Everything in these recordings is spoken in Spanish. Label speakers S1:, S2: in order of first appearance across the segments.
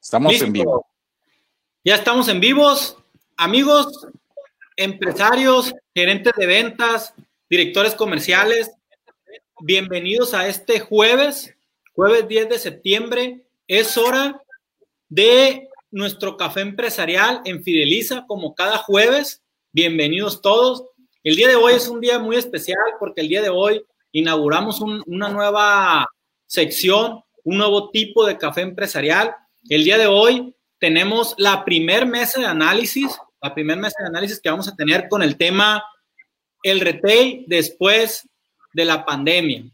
S1: Estamos en vivo.
S2: Ya estamos en vivos. Amigos, empresarios, gerentes de ventas, directores comerciales, bienvenidos a este jueves, jueves 10 de septiembre. Es hora de nuestro café empresarial en Fideliza, como cada jueves. Bienvenidos todos. El día de hoy es un día muy especial porque el día de hoy inauguramos una nueva sección, un nuevo tipo de café empresarial el día de hoy tenemos la primer mesa de análisis, la primer mesa de análisis que vamos a tener con el tema el retail después de la pandemia.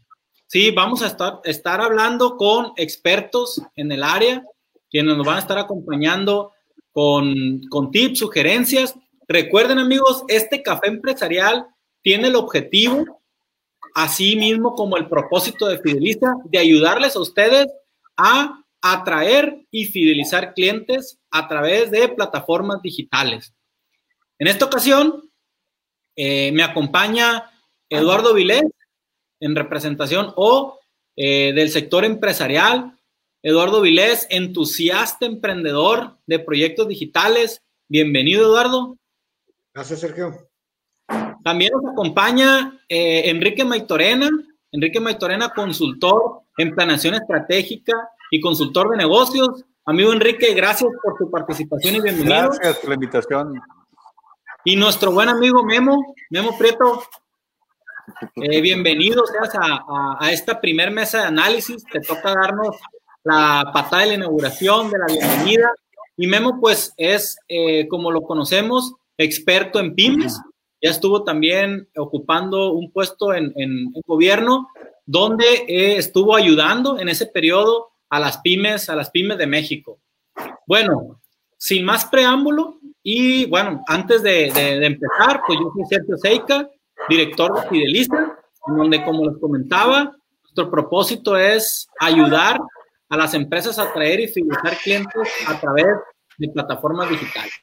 S2: Sí, vamos a estar, estar hablando con expertos en el área, quienes nos van a estar acompañando con, con tips, sugerencias. Recuerden amigos, este café empresarial tiene el objetivo, así mismo como el propósito de Fideliza, de ayudarles a ustedes a atraer y fidelizar clientes a través de plataformas digitales. En esta ocasión, eh, me acompaña Eduardo Vilés en representación o eh, del sector empresarial. Eduardo Vilés, entusiasta emprendedor de proyectos digitales. Bienvenido, Eduardo.
S3: Gracias, Sergio.
S2: También nos acompaña eh, Enrique Maitorena. Enrique Maitorena, consultor en planeación estratégica y consultor de negocios. Amigo Enrique, gracias por tu participación y bienvenido.
S1: Gracias por la invitación.
S2: Y nuestro buen amigo Memo, Memo Prieto, eh, bienvenido seas a, a, esta primer mesa de análisis. Te toca darnos la patada de la inauguración, de la bienvenida. Y Memo, pues, es, eh, como lo conocemos, experto en pymes. Ya estuvo también ocupando un puesto en, en, gobierno, donde eh, estuvo ayudando en ese periodo a las pymes, a las pymes de México. Bueno, sin más preámbulo y bueno, antes de, empezar, pues yo soy Sergio Seika, director de Fidelista, donde como les comentaba, nuestro propósito es ayudar a las empresas a atraer y fidelizar clientes a través de plataformas digitales.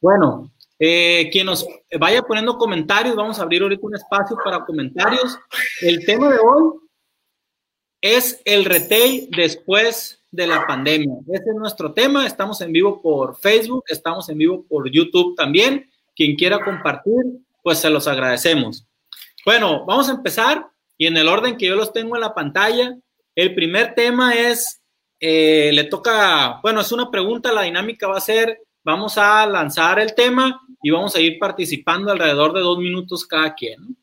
S2: Bueno, eh, quien nos vaya poniendo comentarios, vamos a abrir ahorita un espacio para comentarios. El tema de hoy es el retail después de la pandemia. Ese es nuestro tema. Estamos en vivo por Facebook, estamos en vivo por YouTube también. Quien quiera compartir, pues se los agradecemos. Bueno, vamos a empezar y en el orden que yo los tengo en la pantalla. El primer tema es, eh, le toca, bueno, es una pregunta, la dinámica va a ser, vamos a lanzar el tema y vamos a ir participando alrededor de dos minutos cada quien.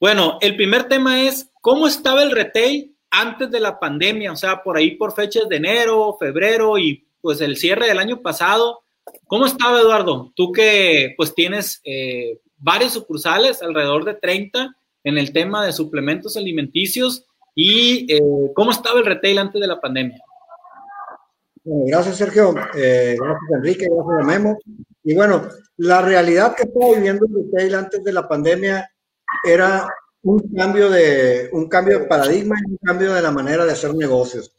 S2: Bueno, el primer tema es, ¿cómo estaba el retail antes de la pandemia, o sea, por ahí por fechas de enero, febrero y pues el cierre del año pasado. ¿Cómo estaba Eduardo? Tú que pues tienes eh, varios sucursales, alrededor de 30, en el tema de suplementos alimenticios y eh, cómo estaba el retail antes de la pandemia.
S3: gracias Sergio, eh, gracias Enrique, gracias Memo. Y bueno, la realidad que estaba viviendo el retail antes de la pandemia era un cambio de un cambio de paradigma y un cambio de la manera de hacer negocios.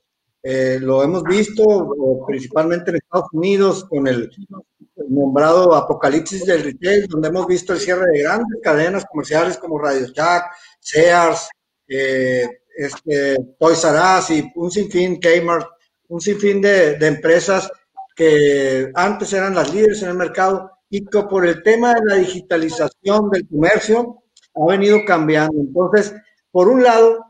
S3: Eh, lo hemos visto principalmente en Estados Unidos con el, nombrado apocalipsis del retail, donde hemos visto el cierre de grandes cadenas comerciales como Radio Shack, Sears, eh, este, Toys R Us y un sinfín, Kmart, un sinfín de, de empresas que antes eran las líderes en el mercado y que por el tema de la digitalización del comercio ha venido cambiando. Entonces, por un lado,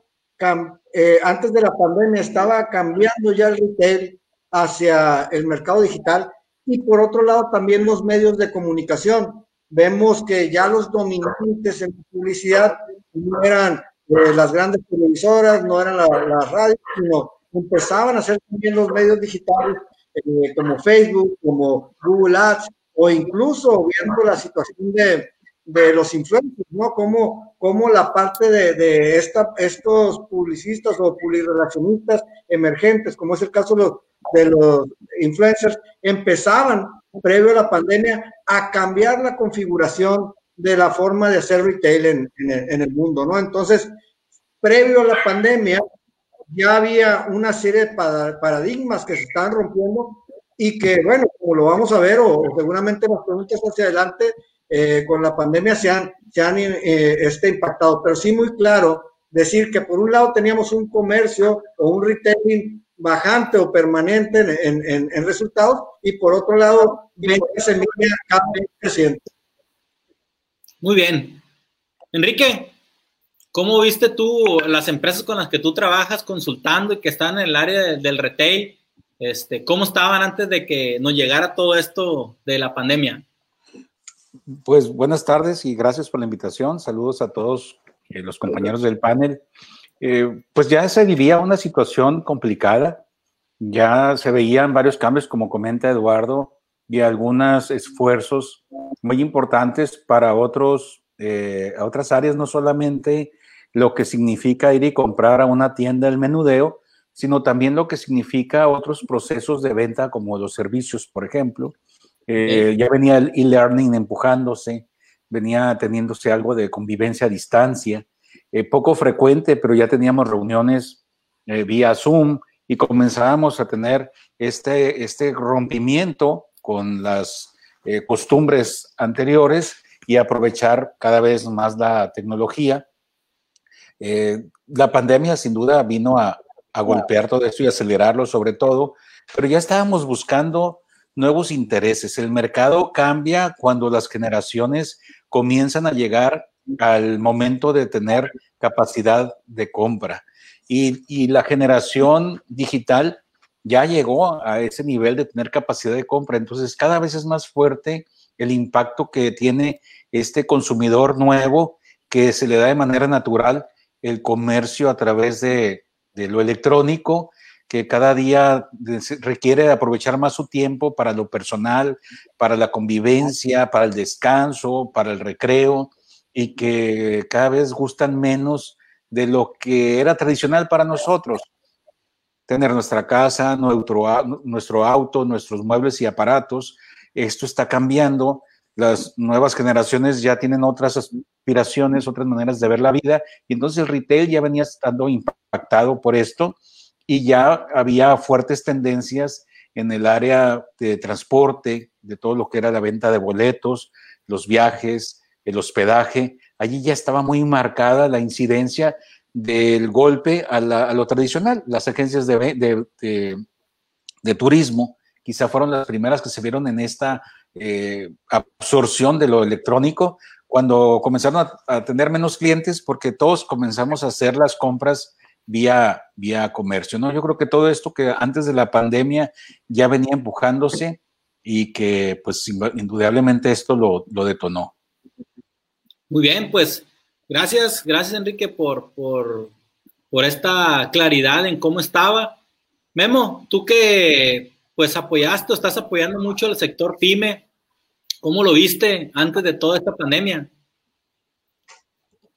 S3: eh, antes de la pandemia estaba cambiando ya el retail hacia el mercado digital y por otro lado también los medios de comunicación. Vemos que ya los dominantes en publicidad no eran eh, las grandes televisoras, no eran las la radios, sino empezaban a ser también los medios digitales eh, como Facebook, como Google Ads, o incluso viendo la situación de, de los influencers, ¿no? Como, como la parte de, de esta, estos publicistas o publirelacionistas emergentes, como es el caso de los, de los influencers, empezaban previo a la pandemia a cambiar la configuración de la forma de hacer retail en, en, el, mundo, ¿no? Entonces, previo a la pandemia, ya había una serie de paradigmas que se estaban rompiendo y que, bueno, como lo vamos a ver, o seguramente las preguntas hacia adelante, eh, con la pandemia se han, se han eh, este, impactado, pero sí muy claro decir que por un lado teníamos un comercio o un retailing bajante o permanente en, en, en resultados y por otro lado, venta semilla cada 20%.
S2: Muy bien. Enrique, ¿cómo viste tú las empresas con las que tú trabajas consultando y que están en el área del retail? Este, ¿Cómo estaban antes de que nos llegara todo esto de la pandemia?
S1: Pues buenas tardes y gracias por la invitación. Saludos a todos eh, los compañeros del panel. Eh, pues ya se vivía una situación complicada, ya se veían varios cambios, como comenta Eduardo, y algunos esfuerzos muy importantes para otros, eh, otras áreas, no solamente lo que significa ir y comprar a una tienda el menudeo, sino también lo que significa otros procesos de venta como los servicios, por ejemplo. Eh, ya venía el e-learning empujándose, venía teniéndose algo de convivencia a distancia, eh, poco frecuente, pero ya teníamos reuniones eh, vía Zoom y comenzábamos a tener este, este rompimiento con las costumbres anteriores y aprovechar cada vez más la tecnología. la pandemia sin duda vino a, a golpear todo esto y acelerarlo sobre todo, pero ya estábamos buscando nuevos intereses. El mercado cambia cuando las generaciones comienzan a llegar al momento de tener capacidad de compra. Y, la generación digital ya llegó a ese nivel de tener capacidad de compra. Entonces, cada vez es más fuerte el impacto que tiene este consumidor nuevo que se le da de manera natural el comercio a través de, de lo electrónico que cada día requiere aprovechar más su tiempo para lo personal, para la convivencia, para el descanso, para el recreo, y que cada vez gustan menos de lo que era tradicional para nosotros. Tener nuestra casa, nuestro, nuestro auto, nuestros muebles y aparatos. Esto está cambiando. Las nuevas generaciones ya tienen otras aspiraciones, otras maneras de ver la vida, y entonces el retail ya venía estando impactado por esto y ya había fuertes tendencias en el área de transporte, de todo lo que era la venta de boletos, los viajes, el hospedaje. Allí ya estaba muy marcada la incidencia del golpe a, lo tradicional. Las agencias de, de, turismo quizá fueron las primeras que se vieron en esta eh, absorción de lo electrónico cuando comenzaron a, a, tener menos clientes porque todos comenzamos a hacer las compras vía, vía comercio, ¿no? Yo creo que todo esto que antes de la pandemia ya venía empujándose y que pues indudablemente esto lo, lo detonó.
S2: Muy bien, pues gracias, gracias Enrique por, por, por esta claridad en cómo estaba. Memo, tú que pues apoyaste estás apoyando mucho al sector PYME, ¿cómo lo viste antes de toda esta pandemia?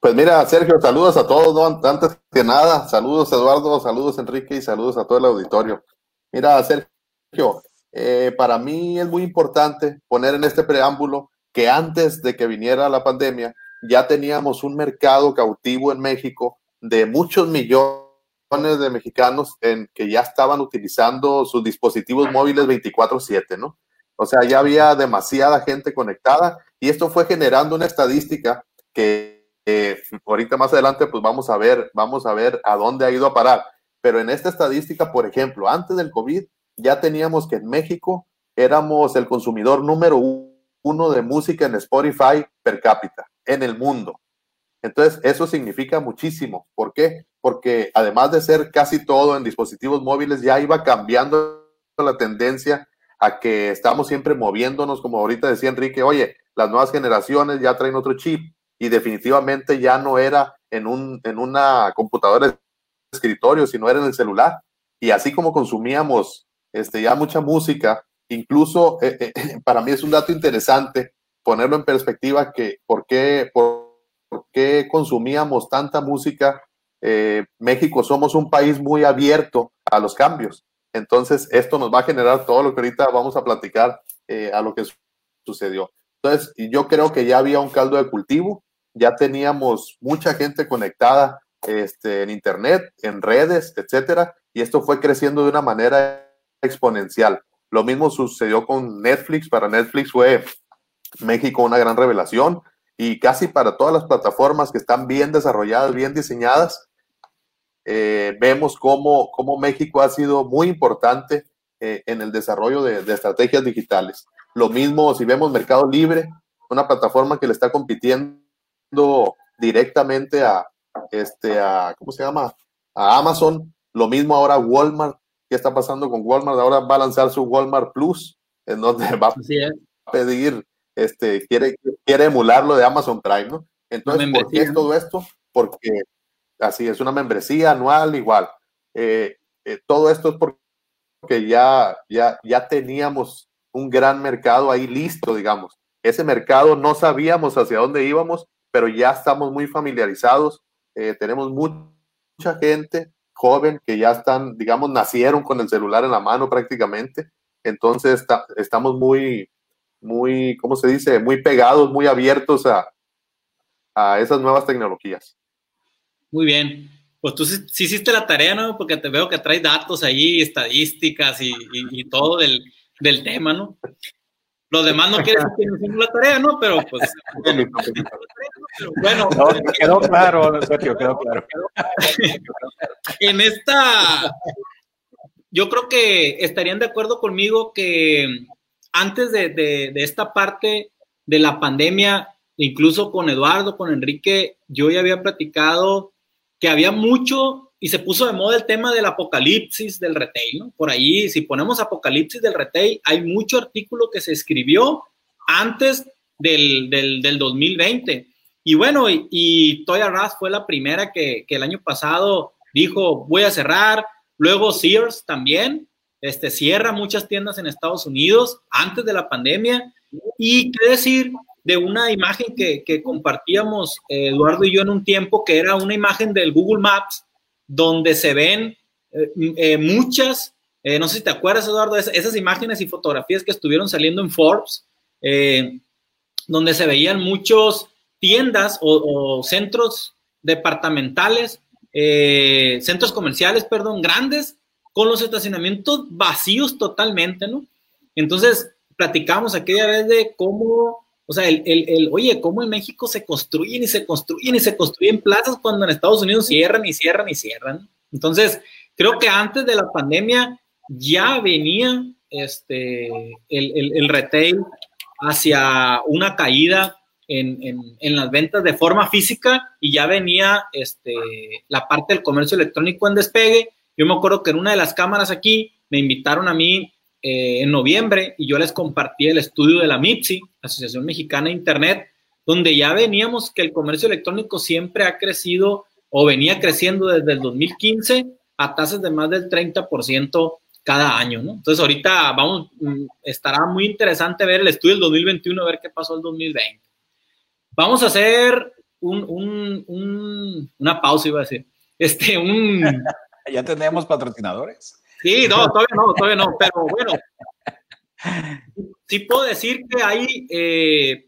S4: Pues mira, Sergio, saludos a todos, ¿no? Antes que nada, saludos Eduardo, saludos Enrique y saludos a todo el auditorio. Mira, Sergio, eh, para mí es muy importante poner en este preámbulo que antes de que viniera la pandemia ya teníamos un mercado cautivo en México de muchos millones de mexicanos en que ya estaban utilizando sus dispositivos móviles 24/7, ¿no? O sea, ya había demasiada gente conectada y esto fue generando una estadística que eh, ahorita más adelante, pues vamos a ver, vamos a ver a dónde ha ido a parar. Pero en esta estadística, por ejemplo, antes del COVID, ya teníamos que en México éramos el consumidor número uno de música en Spotify per cápita en el mundo. Entonces, eso significa muchísimo. ¿Por qué? Porque además de ser casi todo en dispositivos móviles, ya iba cambiando la tendencia a que estamos siempre moviéndonos, como ahorita decía Enrique, oye, las nuevas generaciones ya traen otro chip, y definitivamente ya no era en, un, en una computadora de escritorio, sino era en el celular. Y así como consumíamos este, ya mucha música, incluso eh, eh, para mí es un dato interesante ponerlo en perspectiva que por qué, por, qué consumíamos tanta música. Eh, México somos un país muy abierto a los cambios. Entonces, esto nos va a generar todo lo que ahorita vamos a platicar a lo que sucedió. Entonces, yo creo que ya había un caldo de cultivo ya teníamos mucha gente conectada este, en Internet, en redes, etcétera, y esto fue creciendo de una manera exponencial. Lo mismo sucedió con Netflix. Para Netflix fue México una gran revelación y casi para todas las plataformas que están bien desarrolladas, bien diseñadas, eh, vemos cómo, cómo, México ha sido muy importante eh, en el desarrollo de, de, estrategias digitales. Lo mismo si vemos Mercado Libre, una plataforma que le está compitiendo directamente a, este, a, ¿cómo se llama? A Amazon. Lo mismo ahora Walmart. ¿Qué está pasando con Walmart? Ahora va a lanzar su Walmart Plus, en donde va a pedir, este, quiere, quiere emular lo de Amazon Prime, ¿no? Entonces, ¿por qué es todo esto? Porque así es una membresía anual igual. Eh, eh, todo esto es porque ya, ya, ya teníamos un gran mercado ahí listo, digamos. Ese mercado no sabíamos hacia dónde íbamos, pero ya estamos muy familiarizados. Eh, tenemos mucha gente joven que ya están, digamos, nacieron con el celular en la mano prácticamente. Entonces estamos muy, muy, ¿cómo se dice? Muy pegados, muy abiertos a, a esas nuevas tecnologías.
S2: Muy bien. Pues tú sí, hiciste la tarea, ¿no? Porque te veo que traes datos ahí, estadísticas y, todo del, del, tema, ¿no? Los demás no quieren que hicimos la tarea, ¿no? Pero pues. Bueno,
S1: quedó claro, Sergio, quedó claro.
S2: en esta. Yo creo que estarían de acuerdo conmigo que antes de, de, de esta parte de la pandemia, incluso con Eduardo, con Enrique, yo ya había platicado que había mucho y se puso de moda el tema del apocalipsis del retail, ¿no? Por ahí, si ponemos apocalipsis del retail, hay mucho artículo que se escribió antes del, del, 2020. Y bueno, y, y Toy R fue la primera que, que, el año pasado dijo, voy a cerrar. Luego Sears también, este, cierra muchas tiendas en Estados Unidos antes de la pandemia. Y qué decir de una imagen que, que compartíamos eh, Eduardo y yo en un tiempo, que era una imagen del Google Maps, donde se ven eh, eh, muchas, no sé si te acuerdas, Eduardo, esas, imágenes y fotografías que estuvieron saliendo en Forbes, donde se veían muchos tiendas o, centros departamentales, centros comerciales, perdón, grandes, con los estacionamientos vacíos totalmente, ¿no? Entonces, platicamos aquella vez de cómo o sea, el, el, el, oye, ¿cómo en México se construyen y se construyen y se construyen plazas cuando en Estados Unidos cierran y cierran y cierran? Entonces, creo que antes de la pandemia ya venía este, el, el retail hacia una caída en, en, en, las ventas de forma física y ya venía este, la parte del comercio electrónico en despegue. Yo me acuerdo que en una de las cámaras aquí me invitaron a mí eh, en noviembre y yo les compartí el estudio de la MIPSI, Asociación Mexicana de Internet, donde ya veníamos que el comercio electrónico siempre ha crecido o venía creciendo desde el 2015 a tasas de más del 30% cada año, ¿no? Entonces ahorita vamos, mm, estará muy interesante ver el estudio del 2021, a ver qué pasó el 2020. Vamos a hacer un, un, un, una pausa, iba a decir. Este, un...
S1: ya tenemos patrocinadores.
S2: Sí, no, todavía no, todavía no, pero bueno, sí puedo decir que hay, eh,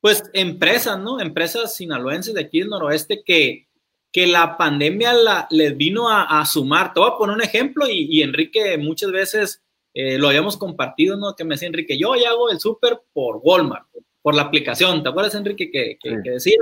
S2: pues, empresas, ¿no? Empresas sinaloenses de aquí del noroeste que, que la pandemia la, les vino a, sumar. Te voy a poner un ejemplo y, Enrique muchas veces eh, lo habíamos compartido, ¿no? Que me decía Enrique, yo ya hago el súper por Walmart, por la aplicación. ¿Te acuerdas, Enrique, que, que, que decía?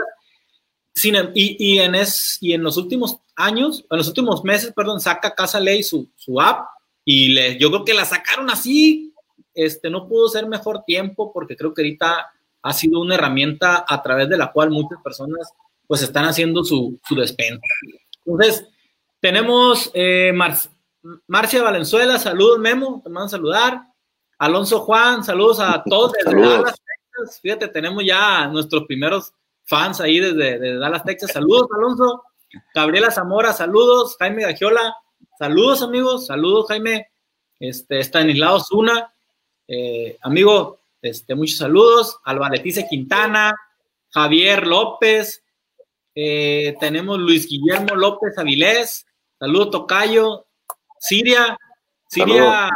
S2: Em, y, en es, y en los últimos años, en los últimos meses, perdón, saca Casa Ley su, su app y le, yo creo que la sacaron así. Este, no pudo ser mejor tiempo porque creo que ahorita ha sido una herramienta a través de la cual muchas personas pues están haciendo su, su despensa. Entonces, tenemos eh, Marcia Valenzuela, saludos Memo, te mando a saludar. Alonso Juan, saludos a todos desde Dallas, Texas. Fíjate, tenemos ya nuestros primeros fans ahí desde, Dallas, Texas. Saludos, Alonso. Gabriela Zamora, saludos. Jaime Gagiola, saludos, amigos. Saludos, Jaime. Este, Stanislao Zuna, eh, amigo, este, muchos saludos. Alba Quintana, Javier López. Eh, tenemos Luis Guillermo López Avilés. Saludos, Tocayo. Siria, Siria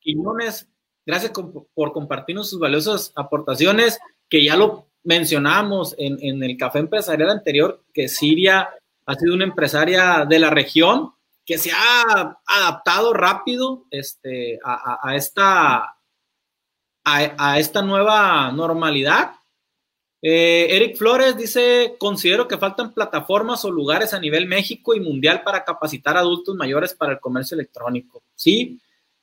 S2: Quiñones, gracias por compartirnos sus valiosas aportaciones, que ya lo mencionamos en, el café empresarial anterior que Siria ha sido una empresaria de la región que se ha adaptado rápido este, a, esta, a, esta nueva normalidad Eh, Eric Flores dice, considero que faltan plataformas o lugares a nivel México y mundial para capacitar adultos mayores para el comercio electrónico. Sí,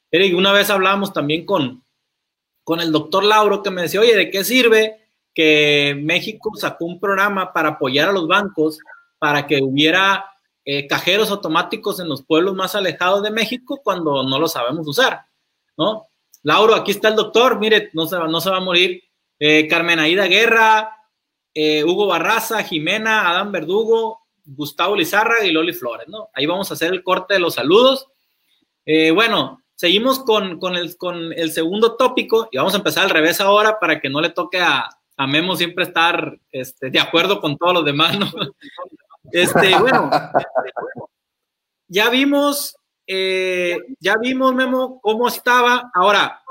S2: Eric, una vez hablábamos también con, con el doctor Lauro que me decía, oye, ¿de qué sirve que México sacó un programa para apoyar a los bancos para que hubiera eh, cajeros automáticos en los pueblos más alejados de México cuando no lo sabemos usar? ¿No? Lauro, aquí está el doctor, mire, no se, no se va a morir eh, Carmen Aida Guerra, eh, Hugo Barraza, Jimena, Adán Verdugo, Gustavo Lizarra y Loli Flores, ¿no? Ahí vamos a hacer el corte de los saludos. Eh, bueno, seguimos con, el, con, el, segundo tópico y vamos a empezar al revés ahora para que no le toque a, Memo siempre estar este, de acuerdo con todos los demás, ¿no? Este, bueno, ya vimos, ya vimos, Memo, cómo estaba. Ahora,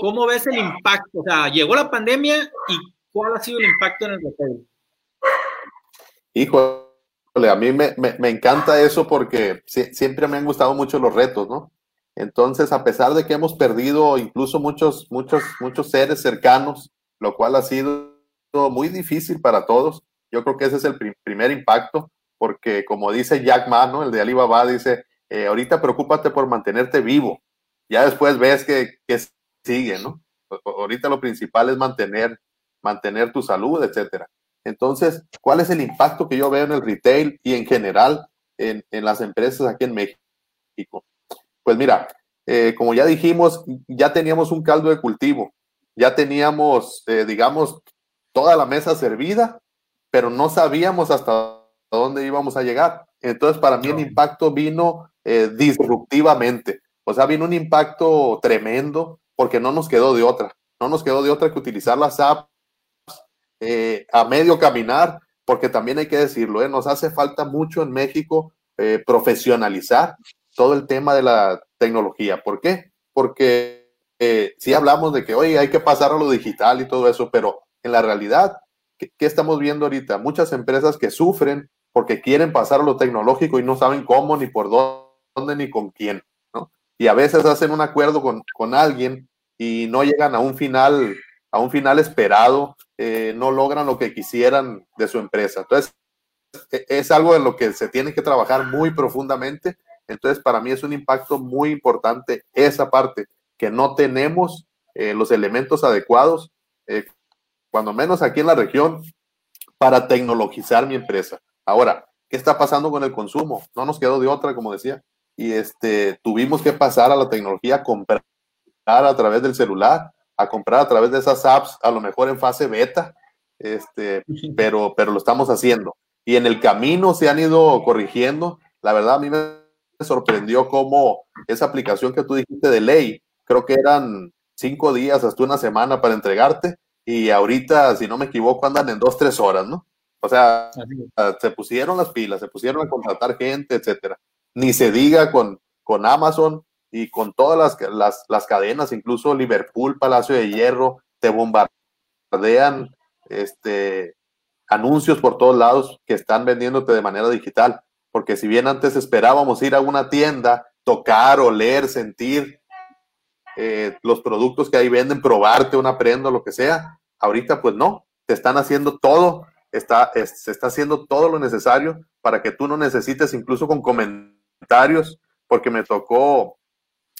S2: ¿Cómo ves el impacto? O sea, llegó la pandemia y ¿cuál ha sido el impacto en el retail?
S4: Híjole, a mí me, encanta eso porque siempre me han gustado mucho los retos, ¿no? Entonces, a pesar de que hemos perdido incluso muchos, muchos, muchos seres cercanos, lo cual ha sido muy difícil para todos, yo creo que ese es el primer impacto, porque como dice Jack Ma, ¿no? el de Alibaba, dice, eh, ahorita preocúpate por mantenerte vivo, ya después ves que, que sigue, ¿no? Ahorita lo principal es mantener, mantener tu salud, etcétera. Entonces, ¿cuál es el impacto que yo veo en el retail y en general en, las empresas aquí en México? Pues mira, eh, como ya dijimos, ya teníamos un caldo de cultivo, ya teníamos, eh, digamos, toda la mesa servida, pero no sabíamos hasta dónde íbamos a llegar. Entonces, para mí el impacto vino eh, disruptivamente, o sea, vino un impacto tremendo porque no nos quedó de otra. No nos quedó de otra que utilizar las apps eh, a medio caminar, porque también hay que decirlo, ¿eh? nos hace falta mucho en México profesionalizar todo el tema de la tecnología. ¿Por qué? Porque si hablamos de que, hoy hay que pasar a lo digital y todo eso, pero en la realidad, ¿qué, ¿qué, estamos viendo ahorita? Muchas empresas que sufren porque quieren pasar a lo tecnológico y no saben cómo, ni por dónde, ni con quién. ¿no? Y a veces hacen un acuerdo con, con alguien y no llegan a un final, a un final esperado, eh, no logran lo que quisieran de su empresa. Entonces, e, es algo en lo que se tiene que trabajar muy profundamente. Entonces, para mí es un impacto muy importante esa parte, que no tenemos eh, los elementos adecuados, eh, cuando menos aquí en la región, para tecnologizar mi empresa. Ahora, ¿qué está pasando con el consumo? No nos quedó de otra, como decía, y este, tuvimos que pasar a la tecnología, comprar a través del celular, a comprar a través de esas apps, a lo mejor en fase beta, este, pero, pero lo estamos haciendo. Y en el camino se han ido corrigiendo. La verdad, a mí me sorprendió cómo esa aplicación que tú dijiste de ley, creo que eran cinco días hasta una semana para entregarte, y ahorita, si no me equivoco, andan en dos, tres horas, ¿no? O sea, se pusieron las pilas, se pusieron a contratar gente, etcétera. Ni se diga con, con Amazon, y con todas las, las, las, cadenas, incluso Liverpool, Palacio de Hierro, te bombardean este, anuncios por todos lados que están vendiéndote de manera digital. Porque si bien antes esperábamos ir a una tienda, tocar, oler, sentir eh, los productos que ahí venden, probarte una prenda, lo que sea, ahorita pues no, te están haciendo todo, está, se está haciendo todo lo necesario para que tú no necesites incluso con comentarios, porque me tocó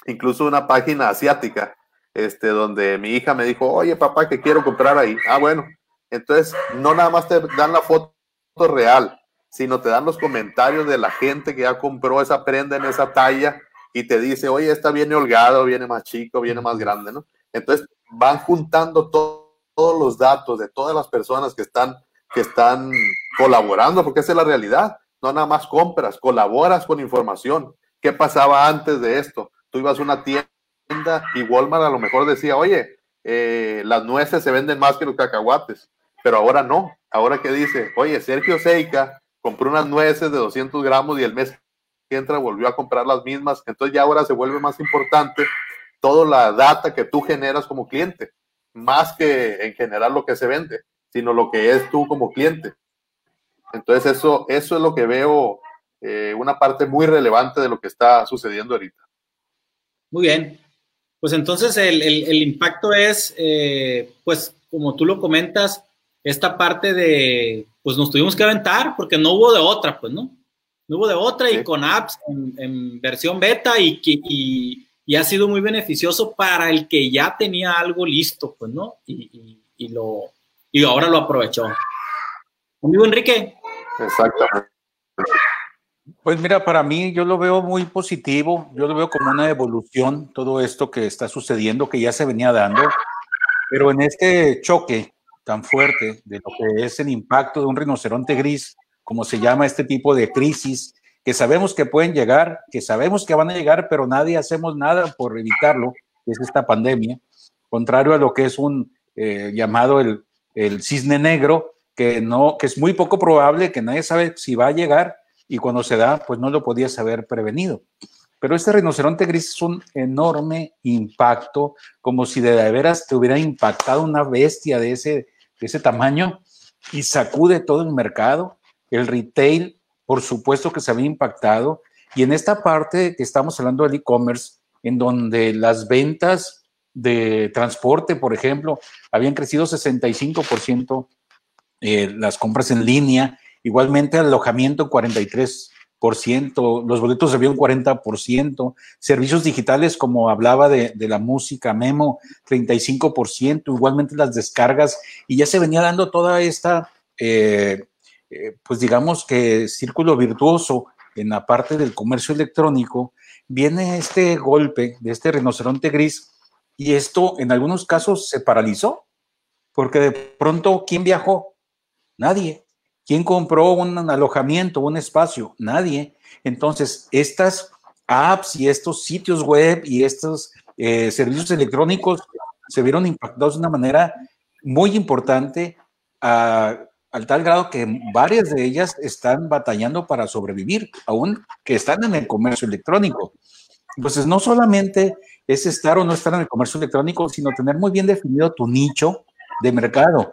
S4: incluso una página asiática, este, donde mi hija me dijo, oye papá, que quiero comprar ahí. Ah, bueno. Entonces, no nada más te dan la foto real, sino te dan los comentarios de la gente que ya compró esa prenda en esa talla y te dice, oye, esta viene holgado, viene más chico, viene más grande, ¿no? Entonces, van juntando todos los datos de todas las personas que están, que están colaborando, porque esa es la realidad. No nada más compras, colaboras con información. ¿Qué pasaba antes de esto? tú ibas a una tienda y Walmart a lo mejor decía, oye, eh, las nueces se venden más que los cacahuates, pero ahora no. Ahora que dice, oye, Sergio Seika compró unas nueces de 200 gramos y el mes que entra volvió a comprar las mismas, entonces ya ahora se vuelve más importante toda la data que tú generas como cliente, más que en general lo que se vende, sino lo que es tú como cliente. Entonces eso, eso es lo que veo eh, una parte muy relevante de lo que está sucediendo ahorita.
S2: Muy bien. Pues entonces el, impacto es, eh, pues como tú lo comentas, esta parte de, pues nos tuvimos que aventar porque no hubo de otra, pues, ¿no? No hubo de otra y con apps en, versión beta y, y, y, ha sido muy beneficioso para el que ya tenía algo listo, pues, ¿no? Y, y lo, y ahora lo aprovechó. Amigo Enrique.
S4: Exactamente.
S1: Pues mira, para mí yo lo veo muy positivo, yo lo veo como una evolución, todo esto que está sucediendo, que ya se venía dando, pero en este choque tan fuerte de lo que es el impacto de un rinoceronte gris, como se llama este tipo de crisis, que sabemos que pueden llegar, que sabemos que van a llegar, pero nadie hacemos nada por evitarlo, que es esta pandemia, contrario a lo que es un eh, llamado el, el cisne negro, que, no, que es muy poco probable, que nadie sabe si va a llegar y cuando se da, pues no lo podías haber prevenido. Pero este rinoceronte gris es un enorme impacto, como si de veras te hubiera impactado una bestia de ese, de ese tamaño y sacude todo el mercado. El retail, por supuesto que se había impactado. Y en esta parte que estamos hablando del e-commerce, en donde las ventas de transporte, por ejemplo, habían crecido 65%, eh, las compras en línea, igualmente alojamiento 43%, los boletos había un 40%, servicios digitales, como hablaba de, la música, Memo, 35%, igualmente las descargas, y ya se venía dando toda esta, eh, eh, pues digamos que círculo virtuoso en la parte del comercio electrónico, viene este golpe de este rinoceronte gris, y esto en algunos casos se paralizó, porque de pronto, ¿quién viajó? Nadie. ¿Quién compró un alojamiento, un espacio? Nadie. Entonces, estas apps y estos sitios web y estos eh, servicios electrónicos se vieron impactados de una manera muy importante al tal grado que varias de ellas están batallando para sobrevivir, aún que están en el comercio electrónico. Entonces, no solamente es estar o no estar en el comercio electrónico, sino tener muy bien definido tu nicho de mercado.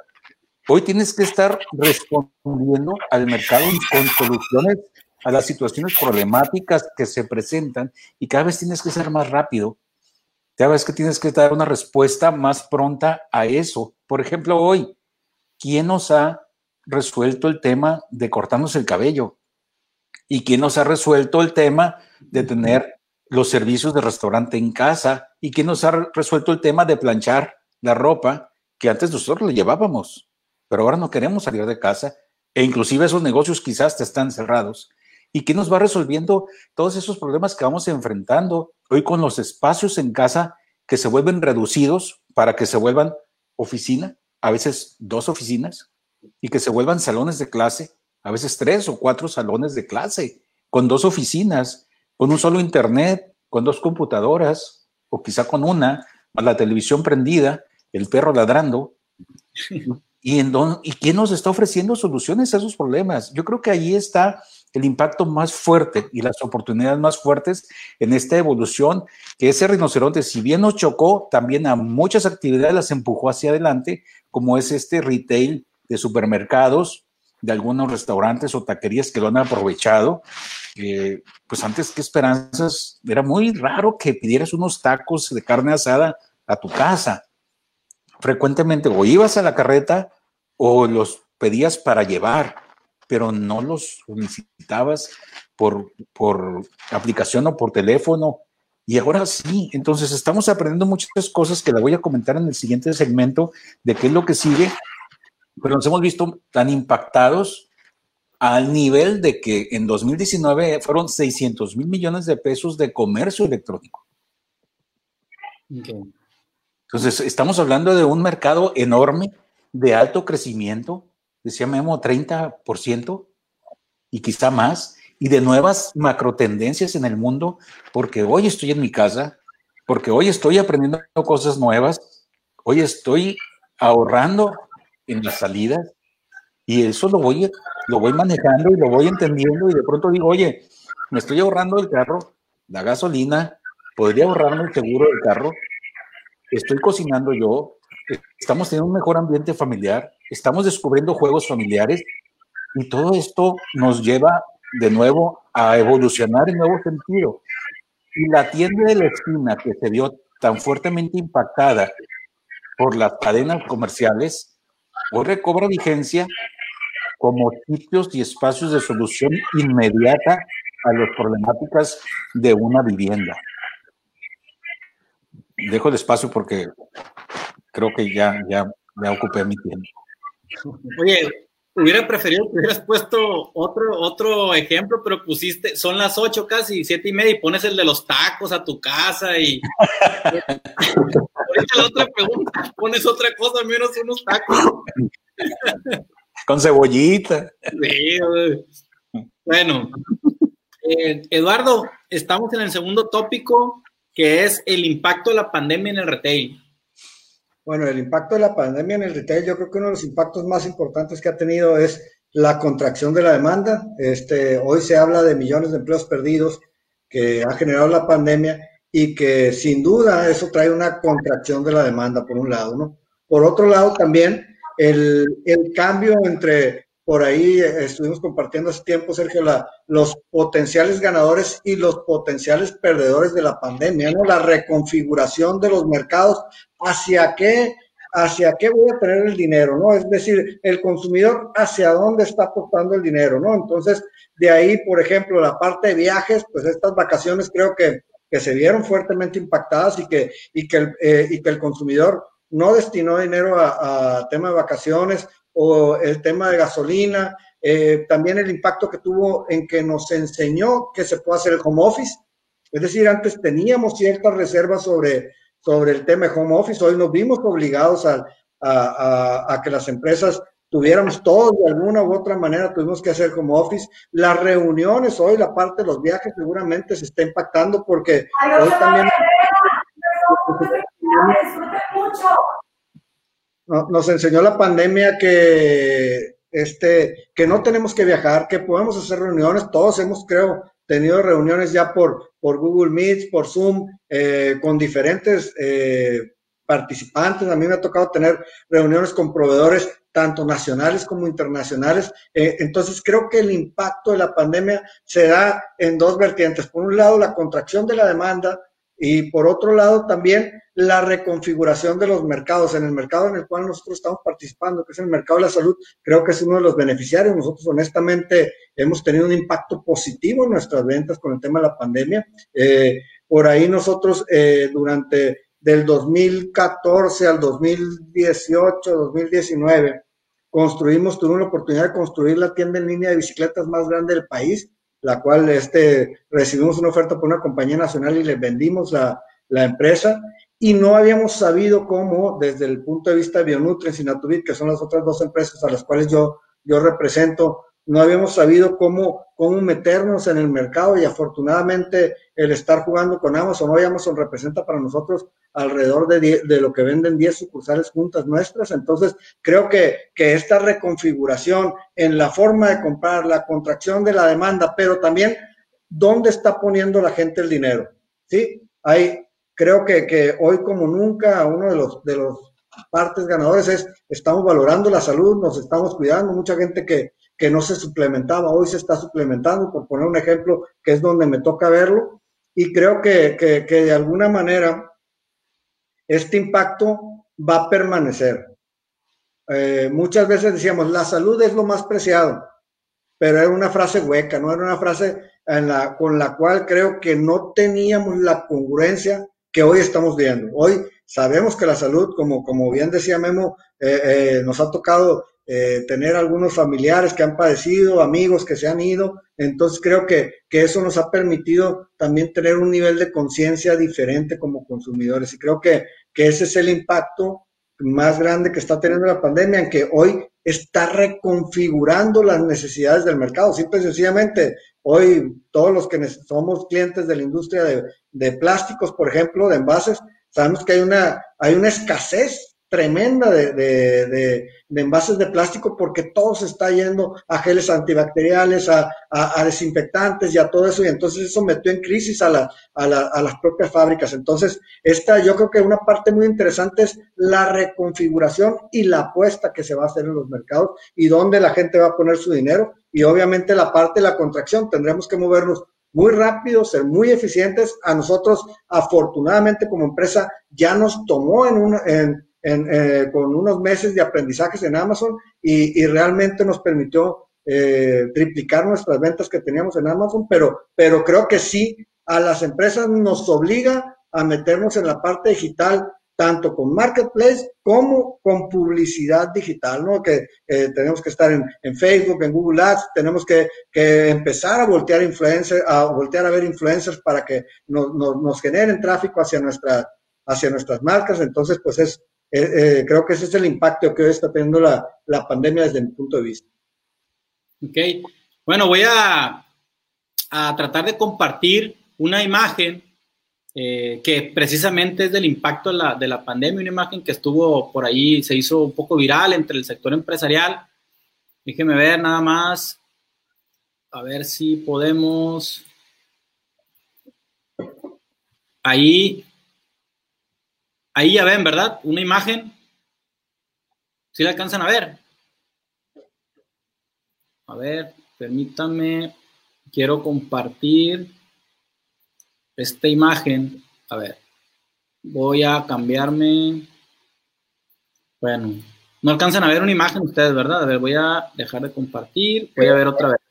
S1: Hoy tienes que estar respondiendo al mercado con soluciones a las situaciones problemáticas que se presentan y cada vez tienes que ser más rápido. Cada vez que tienes que dar una respuesta más pronta a eso. Por ejemplo, hoy, ¿quién nos ha resuelto el tema de cortarnos el cabello? ¿Y quién nos ha resuelto el tema de tener los servicios de restaurante en casa? ¿Y quién nos ha resuelto el tema de planchar la ropa que antes nosotros le llevábamos? pero ahora no queremos salir de casa e inclusive esos negocios quizás te están cerrados. ¿Y qué nos va resolviendo todos esos problemas que vamos enfrentando hoy con los espacios en casa que se vuelven reducidos para que se vuelvan oficina, a veces dos oficinas, y que se vuelvan salones de clase, a veces tres o cuatro salones de clase, con dos oficinas, con un solo internet, con dos computadoras, o quizá con una, la televisión prendida, el perro ladrando, ¿Y, en ¿Y quién nos está ofreciendo soluciones a esos problemas? Yo creo que ahí está el impacto más fuerte y las oportunidades más fuertes en esta evolución, que ese rinoceronte, si bien nos chocó, también a muchas actividades las empujó hacia adelante, como es este retail de supermercados, de algunos restaurantes o taquerías que lo han aprovechado. Eh, pues antes que esperanzas, era muy raro que pidieras unos tacos de carne asada a tu casa. Frecuentemente o ibas a la carreta o los pedías para llevar, pero no los solicitabas por, por aplicación o por teléfono. Y ahora sí, entonces estamos aprendiendo muchas cosas que la voy a comentar en el siguiente segmento de qué es lo que sigue, pero nos hemos visto tan impactados al nivel de que en 2019 fueron 600 mil millones de pesos de comercio electrónico. Entonces, estamos hablando de un mercado enorme de alto crecimiento, decía Memo, 30% y quizá más, y de nuevas macro tendencias en el mundo, porque hoy estoy en mi casa, porque hoy estoy aprendiendo cosas nuevas, hoy estoy ahorrando en las salidas, y eso lo voy, lo voy manejando y lo voy entendiendo, y de pronto digo, oye, me estoy ahorrando el carro, la gasolina, podría ahorrarme el seguro del carro, estoy cocinando yo, estamos teniendo un mejor ambiente familiar, estamos descubriendo juegos familiares y todo esto nos lleva de nuevo a evolucionar en nuevo sentido. Y la tienda de la esquina que se vio tan fuertemente impactada por las cadenas comerciales, hoy recobra vigencia como sitios y espacios de solución inmediata a las problemáticas de una vivienda. Dejo el espacio porque creo que ya, ya, ya ocupé mi tiempo.
S2: Oye, hubiera preferido que hubieras puesto otro, otro ejemplo, pero pusiste, son las ocho casi, siete y media, y pones el de los tacos a tu casa y... Ahorita la otra pregunta, pones otra cosa, menos unos tacos.
S1: Con cebollita.
S2: Sí, bueno, eh, Eduardo, estamos en el segundo tópico, que es el impacto de la pandemia en el retail.
S3: Bueno, el impacto de la pandemia en el retail, yo creo que uno de los impactos más importantes que ha tenido es la contracción de la demanda. Este, hoy se habla de millones de empleos perdidos que ha generado la pandemia y que sin duda eso trae una contracción de la demanda, por un lado, ¿no? Por otro lado, también el, el cambio entre, por ahí estuvimos compartiendo hace tiempo, Sergio, la, los potenciales ganadores y los potenciales perdedores de la pandemia, ¿no? La reconfiguración de los mercados, hacia qué, hacia qué voy a tener el dinero, ¿no? Es decir, el consumidor hacia dónde está apostando el dinero, ¿no? Entonces, de ahí, por ejemplo, la parte de viajes, pues estas vacaciones creo que, que se vieron fuertemente impactadas y que, y que, el, eh, y que el consumidor no destinó dinero a, tema de vacaciones o el tema de gasolina, eh, también el impacto que tuvo en que nos enseñó que se puede hacer el home office. Es decir, antes teníamos ciertas reservas sobre, sobre el tema de home office, hoy nos vimos obligados a, a, a que las empresas tuviéramos todos de alguna u otra manera, tuvimos que hacer home office. Las reuniones, hoy la parte de los viajes seguramente se está impactando porque hoy también nos enseñó la pandemia que, este, que no tenemos que viajar, que podemos hacer reuniones, todos hemos, creo, tenido reuniones ya por, por Google Meet, por Zoom, eh, con diferentes eh, participantes. A mí me ha tocado tener reuniones con proveedores tanto nacionales como internacionales. Eh, entonces, creo que el impacto de la pandemia se da en dos vertientes. Por un lado, la contracción de la demanda y por otro lado también la reconfiguración de los mercados. En el mercado en el cual nosotros estamos participando, que es el mercado de la salud, creo que es uno de los beneficiarios. Nosotros honestamente hemos tenido un impacto positivo en nuestras ventas con el tema de la pandemia. Eh, por ahí nosotros eh, durante del 2014 al 2018, 2019, construimos, tuvimos la oportunidad de construir la tienda en línea de bicicletas más grande del país la cual este, recibimos una oferta por una compañía nacional y le vendimos la, la empresa y no habíamos sabido cómo, desde el punto de vista de Bionutrients y Natubit, que son las otras dos empresas a las cuales yo, yo represento, no habíamos sabido cómo, cómo meternos en el mercado y afortunadamente el estar jugando con Amazon, hoy Amazon representa para nosotros alrededor de, de lo que venden 10 sucursales juntas nuestras, entonces creo que, que esta reconfiguración en la forma de comprar, la contracción de la demanda, pero también dónde está poniendo la gente el dinero, ¿sí? Hay, creo que, que hoy como nunca uno de los, de los partes ganadores es, estamos valorando la salud, nos estamos cuidando, mucha gente que, que no se suplementaba, hoy se está suplementando, por poner un ejemplo, que es donde me toca verlo, y creo que, que, que de alguna manera este impacto va a permanecer. Eh, muchas veces decíamos, la salud es lo más preciado, pero era una frase hueca, no era una frase con la cual creo que no teníamos la congruencia que hoy estamos viendo. Hoy sabemos que la salud, como, como bien decía Memo, eh, eh, nos ha tocado eh, tener algunos familiares que han padecido, amigos que se han ido. Entonces creo que, que eso nos ha permitido también tener un nivel de conciencia diferente como consumidores. Y creo que, que ese es el impacto más grande que está teniendo la pandemia, en que hoy está reconfigurando las necesidades del mercado. Simple y sencillamente, hoy todos los que somos clientes de la industria de, de plásticos, por ejemplo, de envases, sabemos que hay una, hay una escasez tremenda de, de, de, de, envases de plástico porque todo se está yendo a geles antibacteriales, a, a, a, desinfectantes y a todo eso, y entonces eso metió en crisis a, la, a, la, a las propias fábricas. Entonces, esta yo creo que una parte muy interesante es la reconfiguración y la apuesta que se va a hacer en los mercados y dónde la gente va a poner su dinero, y obviamente la parte de la contracción, tendremos que movernos muy rápido, ser muy eficientes. A nosotros, afortunadamente como empresa, ya nos tomó en, una, en, eh, con unos meses de aprendizajes en Amazon y, realmente nos permitió eh, triplicar nuestras ventas que teníamos en Amazon, pero, pero creo que sí, a las empresas nos obliga a meternos en la parte digital tanto con Marketplace como con publicidad digital, ¿no? Que eh, tenemos que estar en, Facebook, en Google Ads, tenemos que, empezar a voltear influencers, a voltear a ver influencers para que nos, generen tráfico hacia, nuestra, hacia nuestras marcas. Entonces, pues es, eh, eh, creo que ese es el impacto que hoy está teniendo la, la pandemia desde mi punto de vista.
S2: Ok, bueno, voy a, a tratar de compartir una imagen eh, que precisamente es del impacto de la, de la, pandemia, una imagen que estuvo por ahí, se hizo un poco viral entre el sector empresarial. Déjeme ver nada más, a ver si podemos... Ahí, ahí ya ven, ¿verdad? Una imagen. ¿Sí la alcanzan a ver? A ver, permítanme, quiero compartir esta imagen, a ver, voy a cambiarme, bueno, no alcanzan a ver una imagen ustedes, ¿verdad? A ver, voy a dejar de compartir, voy a ver otra vez.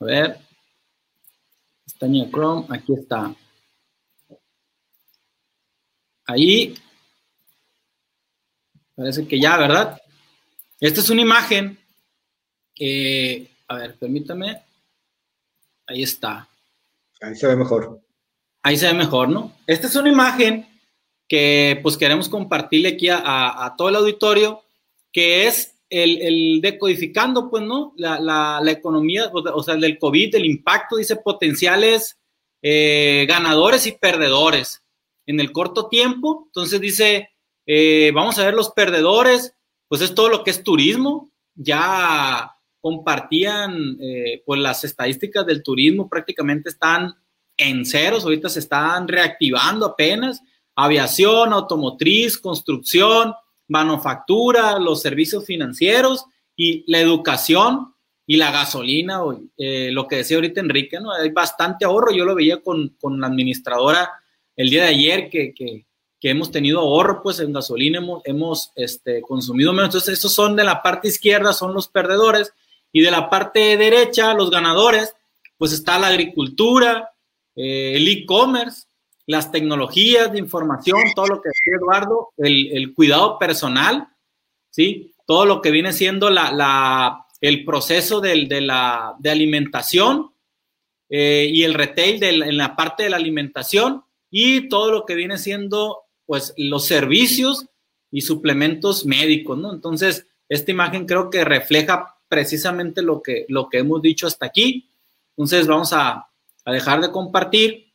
S2: A ver, está en Chrome, aquí está. Ahí, parece que ya, ¿verdad? Esta es una imagen, a ver, permítame, ahí está.
S3: Ahí se ve mejor.
S2: Ahí se ve mejor, ¿no? Esta es una imagen que pues queremos compartirle aquí a, todo el auditorio, que es el, decodificando, pues, ¿no? La, economía, o sea, el del COVID, el impacto, dice potenciales eh, ganadores y perdedores en el corto tiempo. Entonces dice, eh, vamos a ver los perdedores, pues es todo lo que es turismo. Ya compartían, eh, pues las estadísticas del turismo prácticamente están en ceros, ahorita se están reactivando apenas, aviación, automotriz, construcción, manufactura, los servicios financieros y la educación y la gasolina, eh, lo que decía ahorita Enrique, ¿no? Hay bastante ahorro, yo lo veía con, la administradora el día de ayer que, que, hemos tenido ahorro, pues en gasolina hemos, hemos este, consumido menos, entonces esos son de la parte izquierda, son los perdedores, y de la parte derecha, los ganadores, pues está la agricultura, eh, el e-commerce, las tecnologías de información, todo lo que decía Eduardo, el, cuidado personal, ¿sí? Todo lo que viene siendo la, el proceso de, la, de alimentación eh, y el retail en la parte de la alimentación y todo lo que viene siendo, pues, los servicios y suplementos médicos, ¿no? Entonces, esta imagen creo que refleja precisamente lo que, lo que hemos dicho hasta aquí. Entonces vamos a, dejar de compartir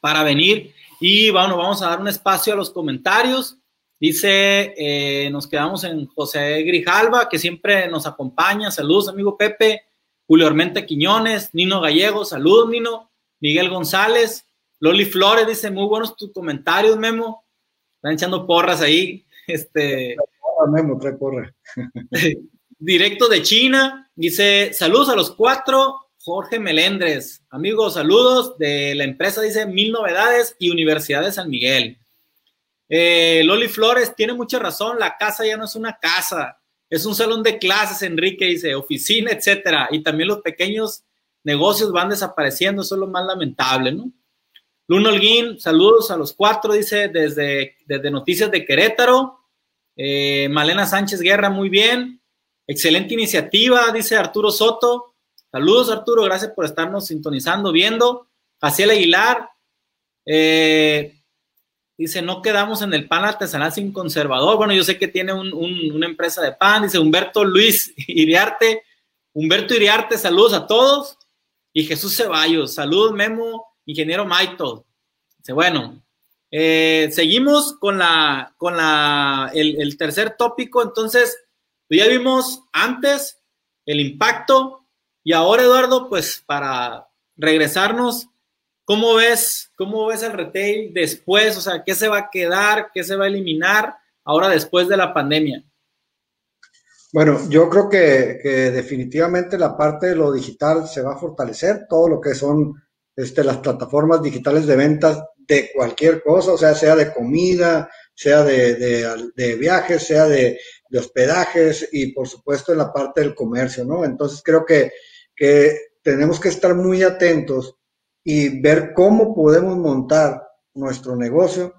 S2: para venir y bueno, vamos a dar un espacio a los comentarios. Dice, eh, nos quedamos en José Grijalva, que siempre nos acompaña. Saludos, amigo Pepe. Julio Armenta Quiñones, Nino Gallego, saludos, Nino. Miguel González, Loli Flores dice, muy buenos tus comentarios, Memo. Están echando porras ahí. Este.
S3: Memo, trae porra.
S2: Directo de China, dice, saludos a los cuatro, Jorge Melendres. Amigos, saludos de la empresa, dice, Mil Novedades y Universidad de San Miguel. Eh, Loli Flores tiene mucha razón, la casa ya no es una casa, es un salón de clases, Enrique dice, oficina, etcétera. Y también los pequeños negocios van desapareciendo, eso es lo más lamentable, ¿no? Luno Holguín, saludos a los cuatro, dice, desde, desde Noticias de Querétaro. Eh, Malena Sánchez Guerra, muy bien. Excelente iniciativa, dice Arturo Soto. Saludos, Arturo, gracias por estarnos sintonizando, viendo. Jaciel Aguilar, eh, dice, no quedamos en el pan artesanal sin conservador. Bueno, yo sé que tiene una empresa de pan, dice Humberto Luis Iriarte. Humberto Iriarte, saludos a todos. Y Jesús Ceballos, saludos Memo, ingeniero. Dice, bueno, eh, seguimos con, la, con la, el tercer tópico, entonces pues ya vimos antes el impacto y ahora, Eduardo, pues para regresarnos, ¿cómo ves, cómo ves el retail después? O sea, ¿qué se va a quedar? ¿Qué se va a eliminar ahora después de la pandemia?
S3: Bueno, yo creo que, definitivamente la parte de lo digital se va a fortalecer, todo lo que son este, las plataformas digitales de ventas de cualquier cosa, o sea, sea de comida, sea de, viajes, sea de, hospedajes y por supuesto en la parte del comercio, ¿no? Entonces creo que, que tenemos que estar muy atentos y ver cómo podemos montar nuestro negocio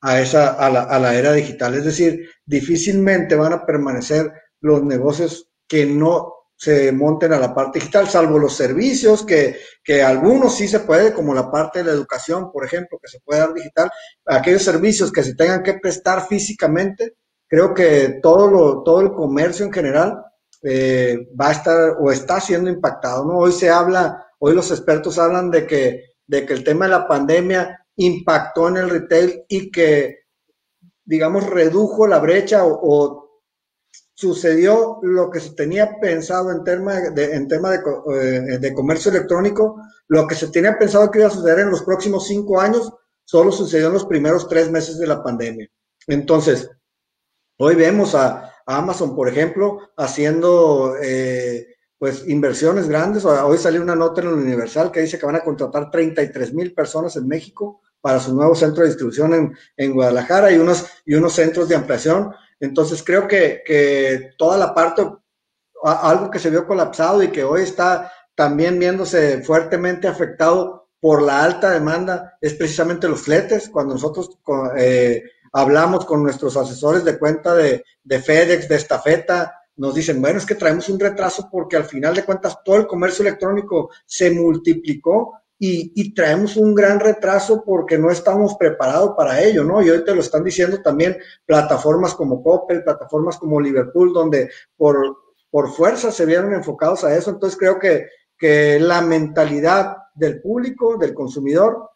S3: a, esa, a, la, a la era digital. Es decir, difícilmente van a permanecer los negocios que no se monten a la parte digital, salvo los servicios que, que, algunos sí se puede, como la parte de la educación, por ejemplo, que se puede dar digital, aquellos servicios que se tengan que prestar físicamente, creo que todo, lo, todo el comercio en general eh, va a estar o está siendo impactado, ¿no? Hoy se habla, hoy los expertos hablan de que, de que el tema de la pandemia impactó en el retail y que, digamos, redujo la brecha o, o sucedió lo que se tenía pensado en tema de, en tema eh, de, comercio electrónico, lo que se tenía pensado que iba a suceder en los próximos cinco años, solo sucedió en los primeros tres meses de la pandemia. Entonces, hoy vemos a, Amazon, por ejemplo, haciendo eh, pues inversiones grandes. Hoy salió una nota en el Universal que dice que van a contratar 33 mil personas en México para su nuevo centro de distribución en, en Guadalajara y unos, y unos centros de ampliación entonces creo que, toda la parte, algo que se vio colapsado y que hoy está también viéndose fuertemente afectado por la alta demanda, es precisamente los fletes. Cuando nosotros eh, hablamos con nuestros asesores de cuenta de, de FedEx, de estafeta, nos dicen, bueno, es que traemos un retraso porque al final de cuentas todo el comercio electrónico se multiplicó y, traemos un gran retraso porque no estamos preparados para ello, ¿no? Y hoy te lo están diciendo también plataformas como Coppel, plataformas como Liverpool, donde por, por fuerza se vieron enfocados a eso. Entonces creo que, que la mentalidad del público, del consumidor,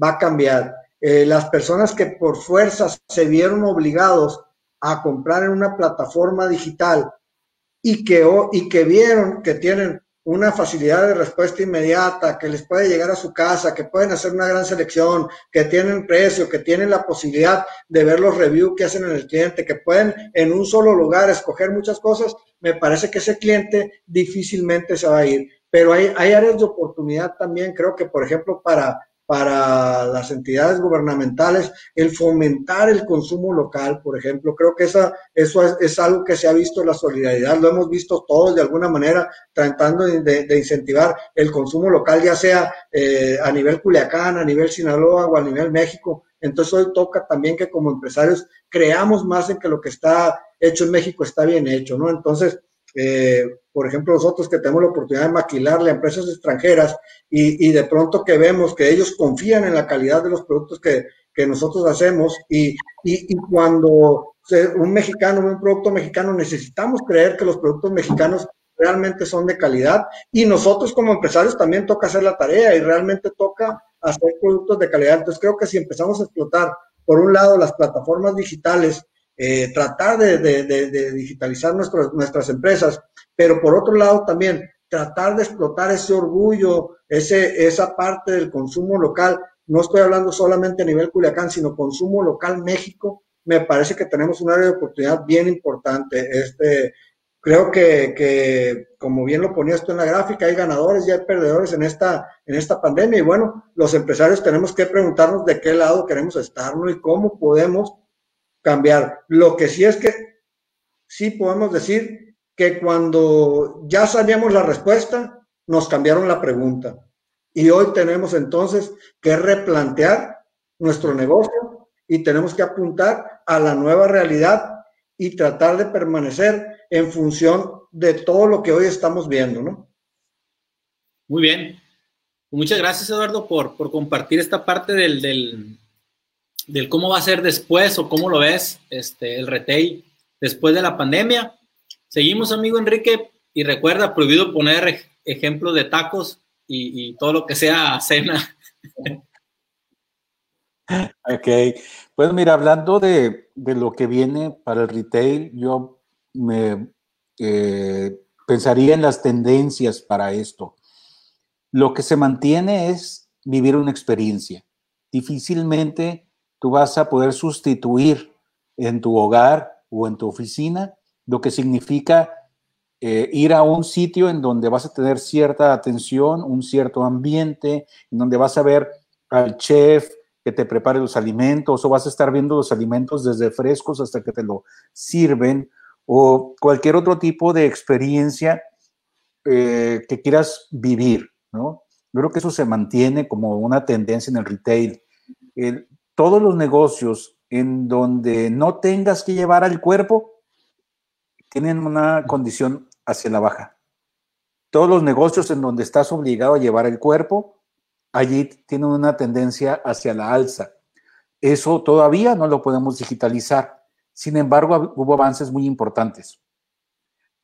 S3: va a cambiar. Eh, las personas que por fuerza se vieron obligados a comprar en una plataforma digital y que, y que vieron que tienen una facilidad de respuesta inmediata, que les puede llegar a su casa, que pueden hacer una gran selección, que tienen precio, que tienen la posibilidad de ver los reviews que hacen en el cliente, que pueden en un solo lugar escoger muchas cosas, me parece que ese cliente difícilmente se va a ir. Pero hay, hay áreas de oportunidad también, creo que por ejemplo para para las entidades gubernamentales, el fomentar el consumo local, por ejemplo. Creo que esa, eso es, algo que se ha visto en la solidaridad, lo hemos visto todos de alguna manera tratando de, incentivar el consumo local, ya sea eh, a nivel Culiacán, a nivel Sinaloa o a nivel México. Entonces hoy toca también que como empresarios creamos más en que lo que está hecho en México está bien hecho, ¿no? Entonces, eh, por ejemplo, nosotros que tenemos la oportunidad de maquilarle a empresas extranjeras y, de pronto que vemos que ellos confían en la calidad de los productos que, nosotros hacemos y, cuando un mexicano, un producto mexicano, necesitamos creer que los productos mexicanos realmente son de calidad y nosotros como empresarios también toca hacer la tarea y realmente toca hacer productos de calidad. Entonces creo que si empezamos a explotar, por un lado, las plataformas digitales, eh, tratar de, digitalizar nuestras empresas, pero por otro lado también tratar de explotar ese orgullo, ese, esa parte del consumo local. No estoy hablando solamente a nivel Culiacán, sino consumo local México. Me parece que tenemos un área de oportunidad bien importante. Este, creo que, como bien lo ponía esto en la gráfica, hay ganadores y hay perdedores en esta, en esta pandemia. Y bueno, los empresarios tenemos que preguntarnos de qué lado queremos estar ¿no? y cómo podemos cambiar. Lo que sí es que sí podemos decir que cuando ya sabíamos la respuesta, nos cambiaron la pregunta. Y hoy tenemos entonces que replantear nuestro negocio y tenemos que apuntar a la nueva realidad y tratar de permanecer en función de todo lo que hoy estamos viendo, ¿no?
S2: Muy bien. Muchas gracias, Eduardo, por, por compartir esta parte del, del cómo va a ser después o cómo lo ves este, el retail después de la pandemia. Seguimos, amigo Enrique, y recuerda, prohibido poner ejemplos de tacos y, todo lo que sea cena.
S1: Ok, pues mira, hablando de, lo que viene para el retail, yo me eh, pensaría en las tendencias para esto. Lo que se mantiene es vivir una experiencia. Difícilmente tú vas a poder sustituir en tu hogar o en tu oficina lo que significa eh, ir a un sitio en donde vas a tener cierta atención, un cierto ambiente, en donde vas a ver al chef que te prepare los alimentos o vas a estar viendo los alimentos desde frescos hasta que te lo sirven o cualquier otro tipo de experiencia eh, que quieras vivir, ¿no? Yo creo que eso se mantiene como una tendencia en el retail. Todos los negocios en donde no tengas que llevar al cuerpo tienen una condición hacia la baja. Todos los negocios en donde estás obligado a llevar el cuerpo, allí tienen una tendencia hacia la alza. Eso todavía no lo podemos digitalizar. Sin embargo, hubo avances muy importantes.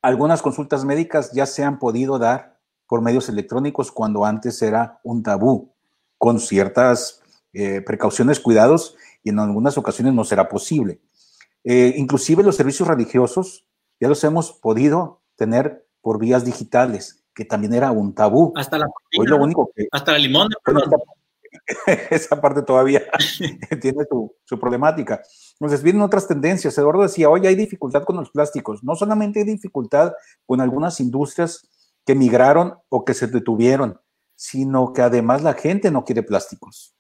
S1: Algunas consultas médicas ya se han podido dar por medios electrónicos cuando antes era un tabú, con ciertas eh, precauciones, cuidados, y en algunas ocasiones no será posible. Eh, inclusive los servicios religiosos ya los hemos podido tener por vías digitales, que también era un tabú.
S2: Hasta la,
S1: lo único que,
S2: hasta la limón.
S1: esa parte todavía tiene su, su, problemática. Entonces vienen otras tendencias. Eduardo decía, hoy hay dificultad con los plásticos. No solamente hay dificultad con algunas industrias que migraron o que se detuvieron, sino que además la gente no quiere plásticos.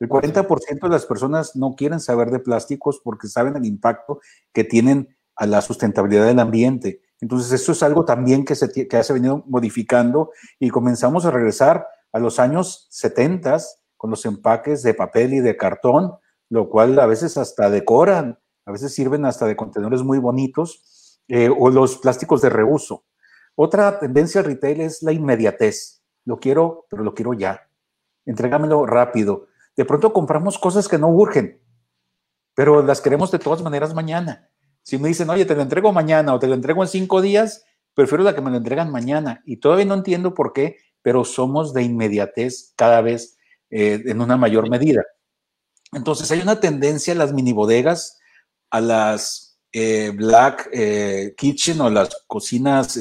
S1: El 40% de las personas no quieren saber de plásticos porque saben el impacto que tienen a la sustentabilidad del ambiente. Entonces, eso es algo también que se, que ha venido modificando y comenzamos a regresar a los años 70 con los empaques de papel y de cartón, lo cual a veces hasta decoran, a veces sirven hasta de contenedores muy bonitos, eh, o los plásticos de reuso. Otra tendencia retail es la inmediatez. Lo quiero, pero lo quiero ya. Entrégamelo rápido. De pronto compramos cosas que no urgen, pero las queremos de todas maneras mañana. Si me dicen, oye, te lo entrego mañana o te lo entrego en cinco días, prefiero la que me lo entregan mañana. Y todavía no entiendo por qué, pero somos de inmediatez cada vez eh, en una mayor medida. Entonces hay una tendencia a las mini bodegas, a las eh, black eh, kitchen o las cocinas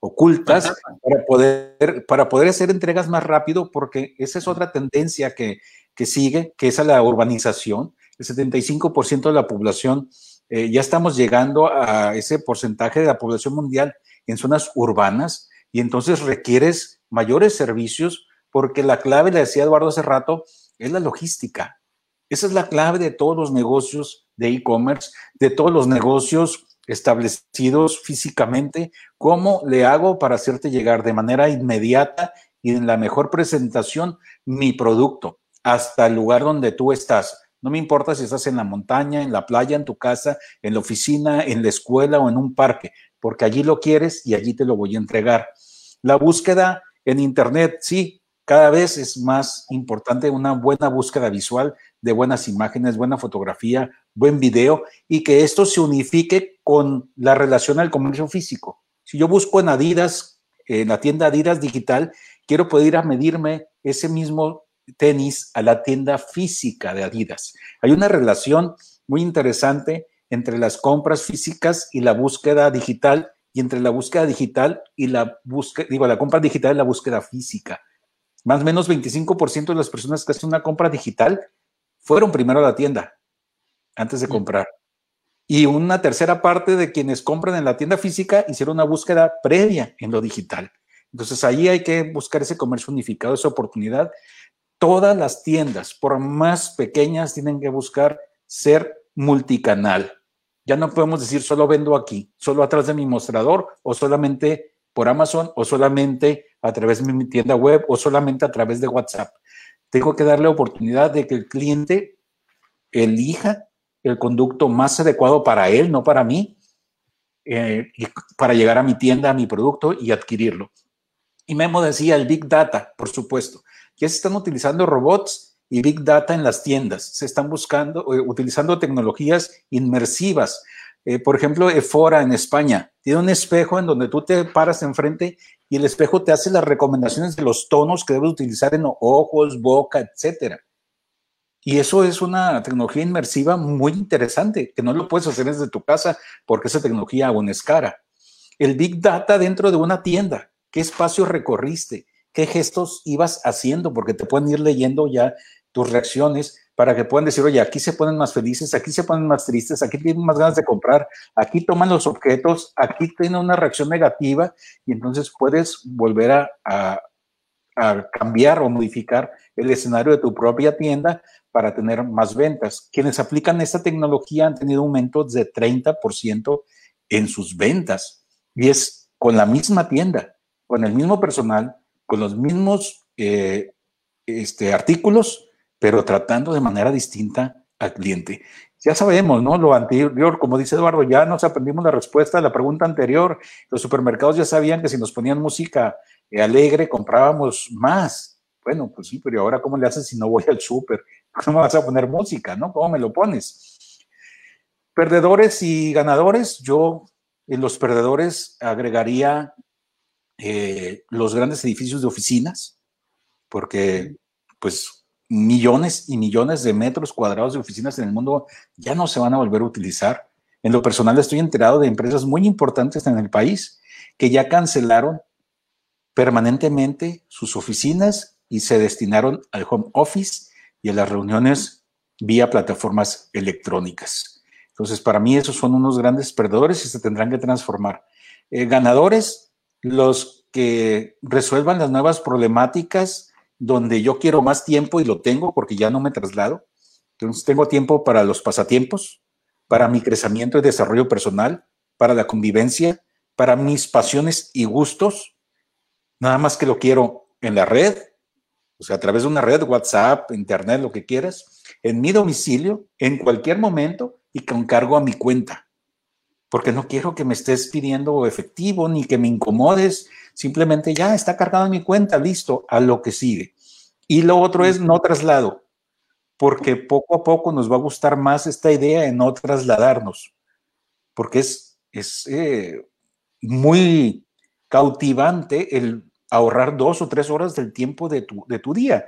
S1: ocultas para poder, para poder hacer entregas más rápido, porque esa es otra tendencia que, que sigue, que es a la urbanización. El 75% de la población eh, ya estamos llegando a ese porcentaje de la población mundial en zonas urbanas y entonces requieres mayores servicios porque la clave, le decía Eduardo hace rato, es la logística. Esa es la clave de todos los negocios de e-commerce, de todos los negocios establecidos físicamente. ¿Cómo le hago para hacerte llegar de manera inmediata y en la mejor presentación mi producto hasta el lugar donde tú estás? No me importa si estás en la montaña, en la playa, en tu casa, en la oficina, en la escuela o en un parque, porque allí lo quieres y allí te lo voy a entregar. La búsqueda en Internet, sí, cada vez es más importante una buena búsqueda visual de buenas imágenes, buena fotografía, buen video y que esto se unifique con la relación al comercio físico. Si yo busco en Adidas, en la tienda Adidas digital, quiero poder medirme ese mismo tenis a la tienda física de Adidas. Hay una relación muy interesante entre las compras físicas y la búsqueda digital y entre la búsqueda digital y la búsqueda, digo, la compra digital y la búsqueda física. Más o menos 25% de las personas que hacen una compra digital fueron primero a la tienda antes de comprar. Y una tercera parte de quienes compran en la tienda física hicieron una búsqueda previa en lo digital. Entonces ahí hay que buscar ese comercio unificado, esa oportunidad todas las tiendas, por más pequeñas, tienen que buscar ser multicanal. Ya no podemos decir solo vendo aquí, solo atrás de mi mostrador o solamente por Amazon o solamente a través de mi tienda web o solamente a través de WhatsApp. Tengo que darle oportunidad de que el cliente elija el conducto más adecuado para él, no para mí, eh, para llegar a mi tienda, a mi producto y adquirirlo. Y Memo decía el Big Data, por supuesto. Ya se están utilizando robots y Big Data en las tiendas. Se están buscando, eh, utilizando tecnologías inmersivas. Eh, por ejemplo, Efora en España tiene un espejo en donde tú te paras enfrente y el espejo te hace las recomendaciones de los tonos que debes utilizar en ojos, boca, etcétera. Y eso es una tecnología inmersiva muy interesante, que no lo puedes hacer desde tu casa porque esa tecnología aún es cara. El Big Data dentro de una tienda, ¿qué espacio recorriste? Qué gestos ibas haciendo, porque te pueden ir leyendo ya tus reacciones para que puedan decir, oye, aquí se ponen más felices, aquí se ponen más tristes, aquí tienen más ganas de comprar, aquí toman los objetos, aquí tienen una reacción negativa y entonces puedes volver a, cambiar o modificar el escenario de tu propia tienda para tener más ventas. Quienes aplican esta tecnología han tenido aumentos de 30% en sus ventas y es con la misma tienda, con el mismo personal, con los mismos eh, este, artículos, pero tratando de manera distinta al cliente. Ya sabemos, ¿no? Lo anterior, como dice Eduardo, ya nos aprendimos la respuesta a la pregunta anterior. Los supermercados ya sabían que si nos ponían música eh, alegre comprábamos más. Bueno, pues sí, pero ahora cómo le haces si no voy al súper? ¿Cómo vas a poner música, no? ¿Cómo me lo pones? Perdedores y ganadores, yo en los perdedores agregaría eh, los grandes edificios de oficinas, porque pues millones y millones de metros cuadrados de oficinas en el mundo ya no se van a volver a utilizar. En lo personal estoy enterado de empresas muy importantes en el país que ya cancelaron permanentemente sus oficinas y se destinaron al home office y a las reuniones vía plataformas electrónicas. Entonces, para mí esos son unos grandes perdedores y se tendrán que transformar. Eh, ganadores, los que resuelvan las nuevas problemáticas donde yo quiero más tiempo y lo tengo porque ya no me traslado. Entonces tengo tiempo para los pasatiempos, para mi crecimiento y desarrollo personal, para la convivencia, para mis pasiones y gustos. Nada más que lo quiero en la red, o sea, a través de una red, WhatsApp, Internet, lo que quieras, en mi domicilio, en cualquier momento y con cargo a mi cuenta. Porque no quiero que me estés pidiendo efectivo ni que me incomodes Simplemente ya está cargado en mi cuenta, listo, a lo que sigue. Y lo otro es no traslado, porque poco a poco nos va a gustar más esta idea de no trasladarnos, porque es, es eh, muy cautivante el ahorrar dos o tres horas del tiempo de tu, de tu día.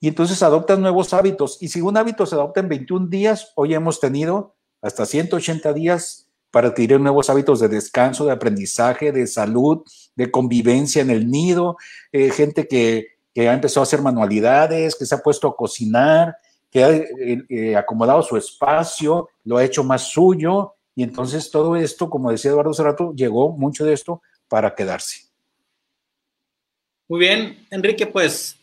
S1: Y entonces adoptas nuevos hábitos. Y si un hábito se adopta en 21 días, hoy hemos tenido hasta 180 días para adquirir nuevos hábitos de descanso, de aprendizaje, de salud, de convivencia en el nido, eh, gente que, ha empezado a hacer manualidades, que se ha puesto a cocinar, que ha eh, eh, acomodado su espacio, lo ha hecho más suyo, y entonces todo esto, como decía Eduardo hace rato, llegó mucho de esto para quedarse.
S2: Muy bien, Enrique, pues,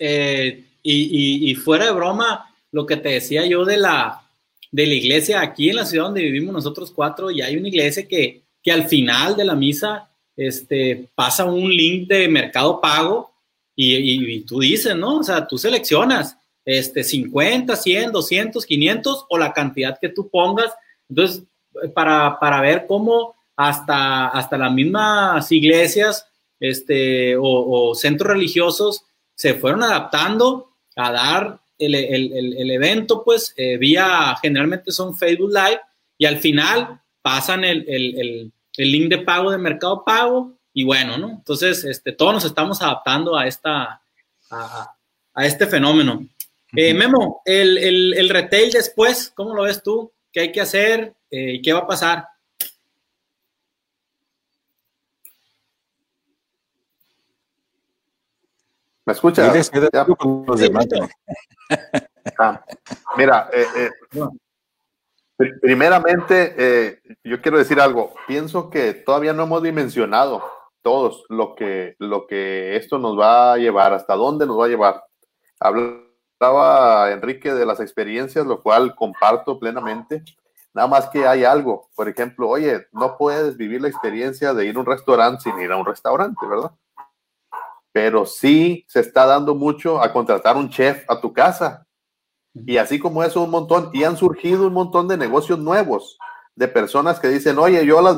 S2: y fuera de broma, lo que te decía yo de la, de la iglesia aquí en la ciudad donde vivimos nosotros cuatro, y hay una iglesia que, que al final de la misa este, pasa un link de mercado pago y, tú dices, ¿no? O sea, tú seleccionas este, 50, 100, 200, 500 o la cantidad que tú pongas. Entonces, para, para ver cómo hasta, hasta las mismas iglesias este, o, centros religiosos se fueron adaptando a dar el, el, el evento, pues, eh, vía, generalmente son Facebook Live, y al final pasan el, el link de pago de Mercado Pago y bueno, ¿no? Entonces, este, todos nos estamos adaptando a, esta, a, este fenómeno. Eh, Memo, el, retail después, ¿cómo lo ves tú? ¿Qué hay que hacer eh, qué va a pasar?
S4: ¿Me escuchas? Ah, mira, eh, eh Primeramente, eh, yo quiero decir algo. Pienso que todavía no hemos dimensionado todos lo que, lo que esto nos va a llevar, hasta dónde nos va a llevar. Hablaba Enrique de las experiencias, lo cual comparto plenamente. Nada más que hay algo, por ejemplo, oye, no puedes vivir la experiencia de ir a un restaurante sin ir a un restaurante, ¿verdad? Pero sí se está dando mucho a contratar un chef a tu casa y así como eso, un montón, y han surgido un montón de negocios nuevos, de personas que dicen, oye, yo las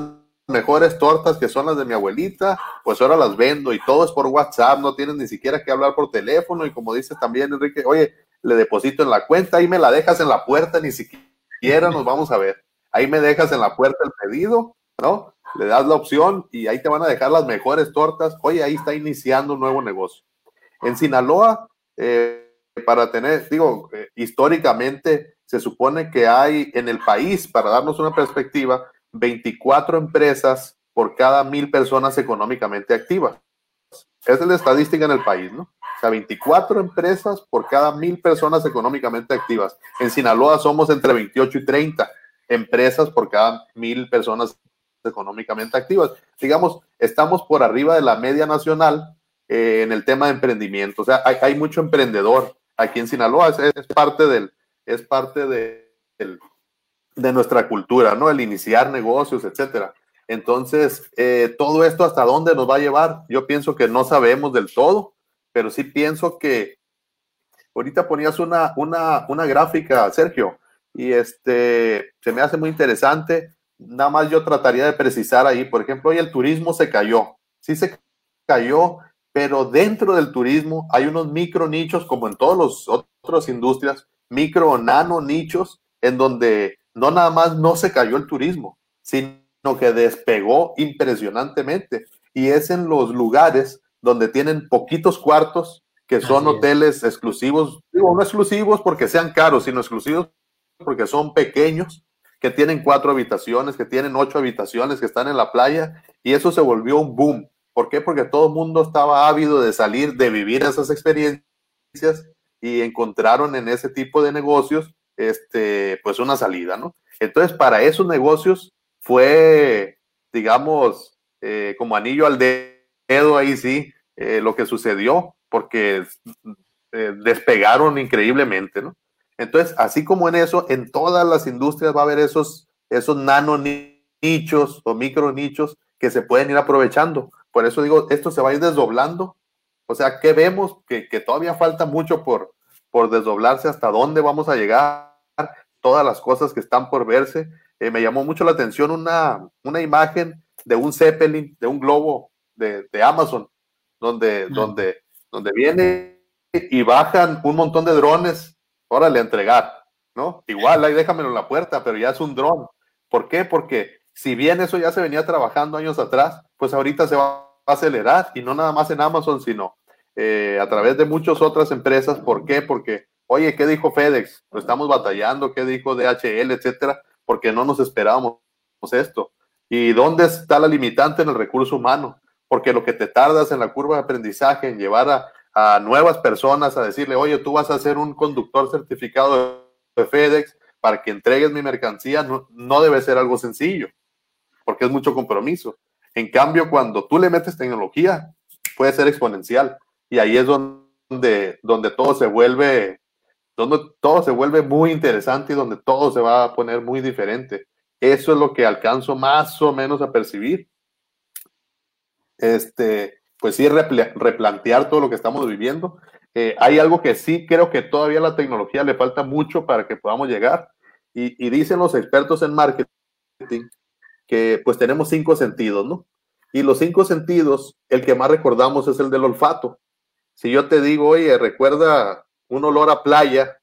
S4: mejores tortas que son las de mi abuelita, pues ahora las vendo y todo es por WhatsApp, no tienes ni siquiera que hablar por teléfono y como dice también Enrique, oye, le deposito en la cuenta, ahí me la dejas en la puerta, ni siquiera nos vamos a ver. Ahí me dejas en la puerta el pedido, ¿no? Le das la opción y ahí te van a dejar las mejores tortas. Oye, ahí está iniciando un nuevo negocio. En Sinaloa, eh, para tener, digo, eh, históricamente se supone que hay en el país, para darnos una perspectiva, 24 empresas por cada mil personas económicamente activas. Esa es la estadística en el país, ¿no? O sea, 24 empresas por cada mil personas económicamente activas. En Sinaloa somos entre 28 y 30 empresas por cada mil personas económicamente activas. Digamos, estamos por arriba de la media nacional eh, en el tema de emprendimiento. O sea, hay, mucho emprendedor aquí en Sinaloa, es, parte del, es parte de, de nuestra cultura, ¿no? El iniciar negocios, etcétera. Entonces, eh, todo esto hasta dónde nos va a llevar, yo pienso que no sabemos del todo, pero sí pienso que ahorita ponías una, una, una gráfica, Sergio, y este se me hace muy interesante. Nada más yo trataría de precisar ahí, por ejemplo, hoy el turismo se cayó, sí se cayó, pero dentro del turismo hay unos micro nichos, como en todas las otras industrias, micro o nano nichos, en donde no nada más no se cayó el turismo, sino que despegó impresionantemente. Y es en los lugares donde tienen poquitos cuartos, que son hoteles exclusivos, digo, no exclusivos porque sean caros, sino exclusivos porque son pequeños, que tienen cuatro habitaciones, que tienen ocho habitaciones, que están en la playa, y eso se volvió un boom. ¿Por qué? Porque todo el mundo estaba ávido de salir, de vivir esas experiencias y encontraron en ese tipo de negocios, este, pues una salida, ¿no? Entonces, para esos negocios fue, digamos, eh, como anillo al dedo ahí sí, eh, lo que sucedió, porque eh, despegaron increíblemente, ¿no? Entonces, así como en eso, en todas las industrias va a haber esos, esos nano nichos o micro nichos que se pueden ir aprovechando. Por eso digo, esto se va a ir desdoblando. O sea, ¿qué vemos? Que, que todavía falta mucho por, por desdoblarse, hasta dónde vamos a llegar, todas las cosas que están por verse. Eh, me llamó mucho la atención una, una imagen de un Zeppelin, de un globo de, de Amazon, donde, donde, donde viene y bajan un montón de drones, órale, entregar, ¿no? Igual, ahí déjamelo en la puerta, pero ya es un dron. ¿Por qué? Porque si bien eso ya se venía trabajando años atrás, pues ahorita se va a acelerar y no nada más en Amazon, sino eh, a través de muchas otras empresas. ¿Por qué? Porque, oye, ¿qué dijo FedEx? Lo estamos batallando, ¿qué dijo DHL, etcétera? porque no nos esperábamos esto. ¿Y dónde está la limitante en el recurso humano? Porque lo que te tardas en la curva de aprendizaje, en llevar a, nuevas personas a decirle, oye, tú vas a ser un conductor certificado de FedEx para que entregues mi mercancía, no, no debe ser algo sencillo, porque es mucho compromiso. En cambio, cuando tú le metes tecnología, puede ser exponencial. Y ahí es donde, donde todo se vuelve donde todo se vuelve muy interesante y donde todo se va a poner muy diferente. Eso es lo que alcanzo más o menos a percibir. Este, pues sí, replantear todo lo que estamos viviendo. Eh, hay algo que sí creo que todavía la tecnología le falta mucho para que podamos llegar. Y, dicen los expertos en marketing que pues tenemos cinco sentidos, ¿no? Y los cinco sentidos, el que más recordamos es el del olfato. Si yo te digo, oye, recuerda un olor a playa,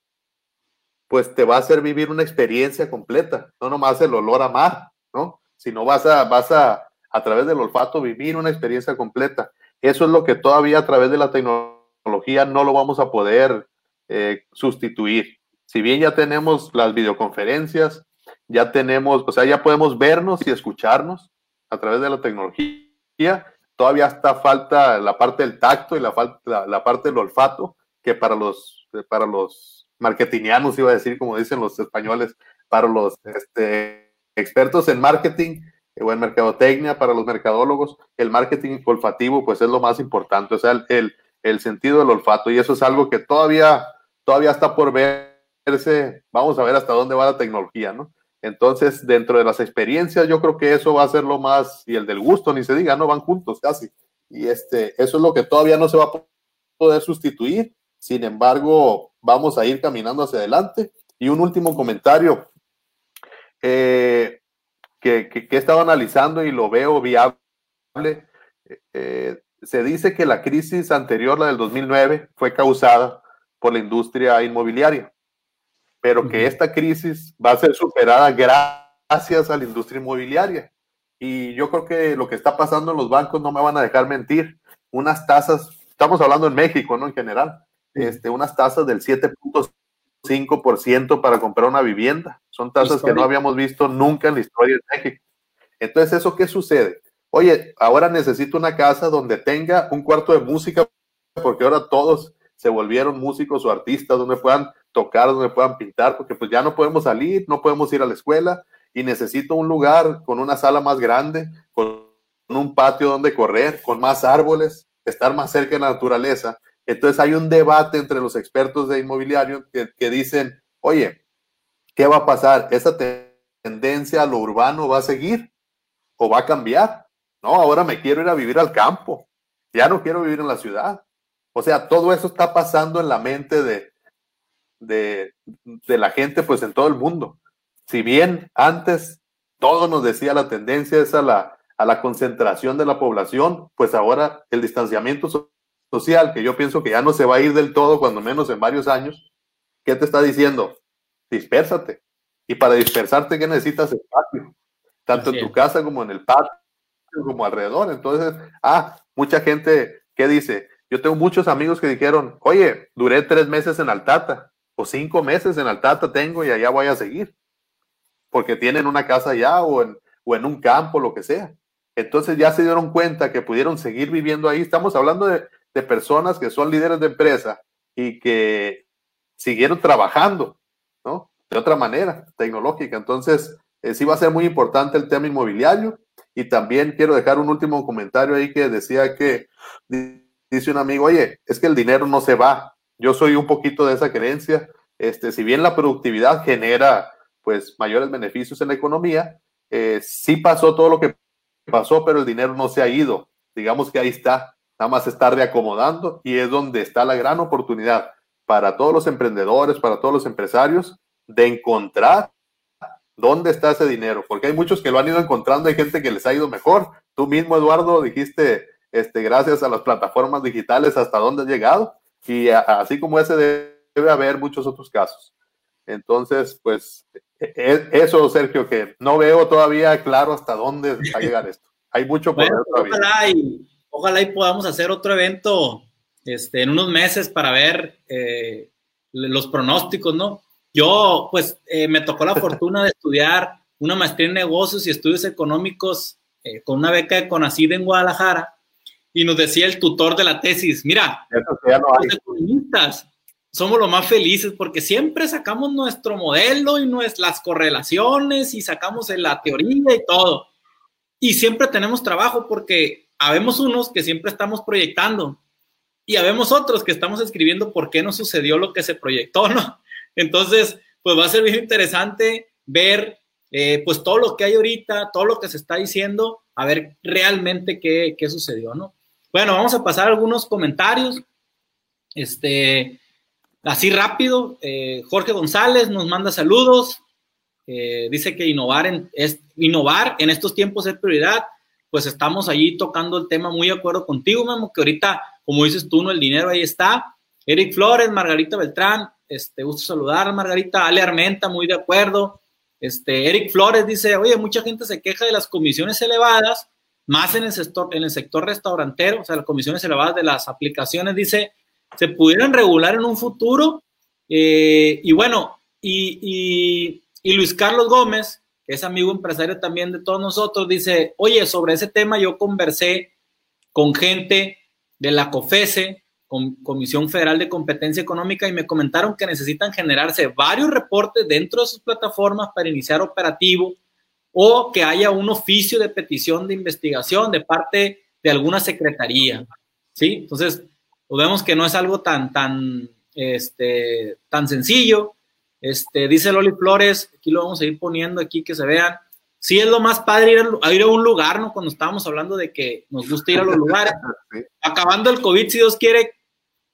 S4: pues te va a hacer vivir una experiencia completa, no nomás el olor a mar, ¿no? Sino vas a, vas a, a través del olfato, vivir una experiencia completa. Eso es lo que todavía a través de la tecnología no lo vamos a poder eh, sustituir. Si bien ya tenemos las videoconferencias, ya tenemos, o sea, ya podemos vernos y escucharnos a través de la tecnología, todavía está falta la parte del tacto y la, la, la parte del olfato, que para los, para los marketingianos, iba a decir, como dicen los españoles, para los este, expertos en marketing o en mercadotecnia, para los mercadólogos, el marketing olfativo, pues es lo más importante, o sea, el, el sentido del olfato, y eso es algo que todavía, todavía está por verse, vamos a ver hasta dónde va la tecnología, ¿no? Entonces, dentro de las experiencias, yo creo que eso va a ser lo más, y el del gusto, ni se diga, no van juntos casi. Y este, eso es lo que todavía no se va a poder sustituir, sin embargo, vamos a ir caminando hacia adelante. Y un último comentario eh, que, he estado analizando y lo veo viable. Eh, se dice que la crisis anterior, la del 2009, fue causada por la industria inmobiliaria, pero que esta crisis va a ser superada gracias a la industria inmobiliaria. Y yo creo que lo que está pasando en los bancos no me van a dejar mentir. Unas tasas, estamos hablando en México, ¿no? En general, este, unas tasas del 7.5% para comprar una vivienda. Son tasas que no habíamos visto nunca en la historia de México. Entonces, ¿eso qué sucede? Oye, ahora necesito una casa donde tenga un cuarto de música, porque ahora todos se volvieron músicos o artistas, donde puedan tocar, donde puedan pintar, porque pues ya no podemos salir, no podemos ir a la escuela y necesito un lugar con una sala más grande, con un patio donde correr, con más árboles, estar más cerca de la naturaleza. Entonces hay un debate entre los expertos de inmobiliario que, dicen, oye, ¿qué va a pasar? ¿Esa tendencia a lo urbano va a seguir o va a cambiar? No, ahora me quiero ir a vivir al campo, ya no quiero vivir en la ciudad. O sea, todo eso está pasando en la mente de, de, de la gente, pues en todo el mundo. Si bien antes todo nos decía la tendencia es a la, a la concentración de la población, pues ahora el distanciamiento social, que yo pienso que ya no se va a ir del todo, cuando menos en varios años, ¿qué te está diciendo? Dispérsate. Y para dispersarte, ¿qué necesitas? Espacio. Tanto en tu casa como en el patio, como alrededor. Entonces, ah, mucha gente, ¿qué dice? Yo tengo muchos amigos que dijeron, oye, duré tres meses en Altata, o cinco meses en Altata tengo y allá voy a seguir. Porque tienen una casa allá o en, o en un campo, lo que sea. Entonces ya se dieron cuenta que pudieron seguir viviendo ahí. Estamos hablando de, de personas que son líderes de empresa y que siguieron trabajando. De otra manera, tecnológica. Entonces, eh, sí va a ser muy importante el tema inmobiliario. Y también quiero dejar un último comentario ahí que decía que dice un amigo, oye, es que el dinero no se va. Yo soy un poquito de esa creencia. Este, si bien la productividad genera pues mayores beneficios en la economía, eh, sí pasó todo lo que pasó, pero el dinero no se ha ido. Digamos que ahí está nada más está reacomodando y es donde está la gran oportunidad para todos los emprendedores, para todos los empresarios, de encontrar dónde está ese dinero, porque hay muchos que lo han ido encontrando, hay gente que les ha ido mejor. Tú mismo, Eduardo, dijiste, este, gracias a las plataformas digitales, hasta dónde has llegado, y así como ese debe haber muchos otros casos. Entonces, pues, e, e, eso, Sergio, que no veo todavía claro hasta dónde va a llegar esto. Hay mucho
S2: poder todavía ojalá y podamos hacer otro evento este, en unos meses para ver eh, los pronósticos, ¿no? Yo, pues, eh, me tocó la fortuna de estudiar una maestría en negocios y estudios económicos eh, con una beca de CONACID en Guadalajara y nos decía el tutor de la tesis, mira, los economistas somos los más felices porque siempre sacamos nuestro modelo y nuestras correlaciones y sacamos la teoría y todo. Y siempre tenemos trabajo porque habemos unos que siempre estamos proyectando y habemos otros que estamos escribiendo por qué no sucedió lo que se proyectó, ¿no? Entonces, pues va a ser bien interesante ver eh, pues todo lo que hay ahorita, todo lo que se está diciendo, a ver realmente qué, qué sucedió, ¿no? Bueno, vamos a pasar algunos comentarios. Este, así rápido, eh, Jorge González nos manda saludos. Eh, dice que innovar en, es, innovar en estos tiempos es prioridad pues estamos allí tocando el tema muy de acuerdo contigo, Memo, que ahorita, como dices tú, no, el dinero ahí está. Eric Flores, Margarita Beltrán, este, gusto saludar, Margarita, Ale Armenta, muy de acuerdo. Este, Eric Flores dice, oye, mucha gente se queja de las comisiones elevadas, más en el sector, restaurantero, o sea, las comisiones elevadas de las aplicaciones, dice, se pudieran regular en un futuro. Eh, y bueno, y, y Luis Carlos Gómez, que es amigo empresario también de todos nosotros, dice, oye, sobre ese tema yo conversé con gente de la COFESE, Comisión Federal de Competencia Económica, y me comentaron que necesitan generarse varios reportes dentro de sus plataformas para iniciar operativo o que haya un oficio de petición de investigación de parte de alguna secretaría. ¿Sí? Entonces, pues vemos que no es algo tan, tan, este, tan sencillo. Este, dice Loli Flores, aquí lo vamos a ir poniendo aquí que se vean. Sí es lo más padre ir a, ir a un lugar, ¿no? Cuando estábamos hablando de que nos gusta ir a los lugares. Acabando el COVID, si Dios quiere,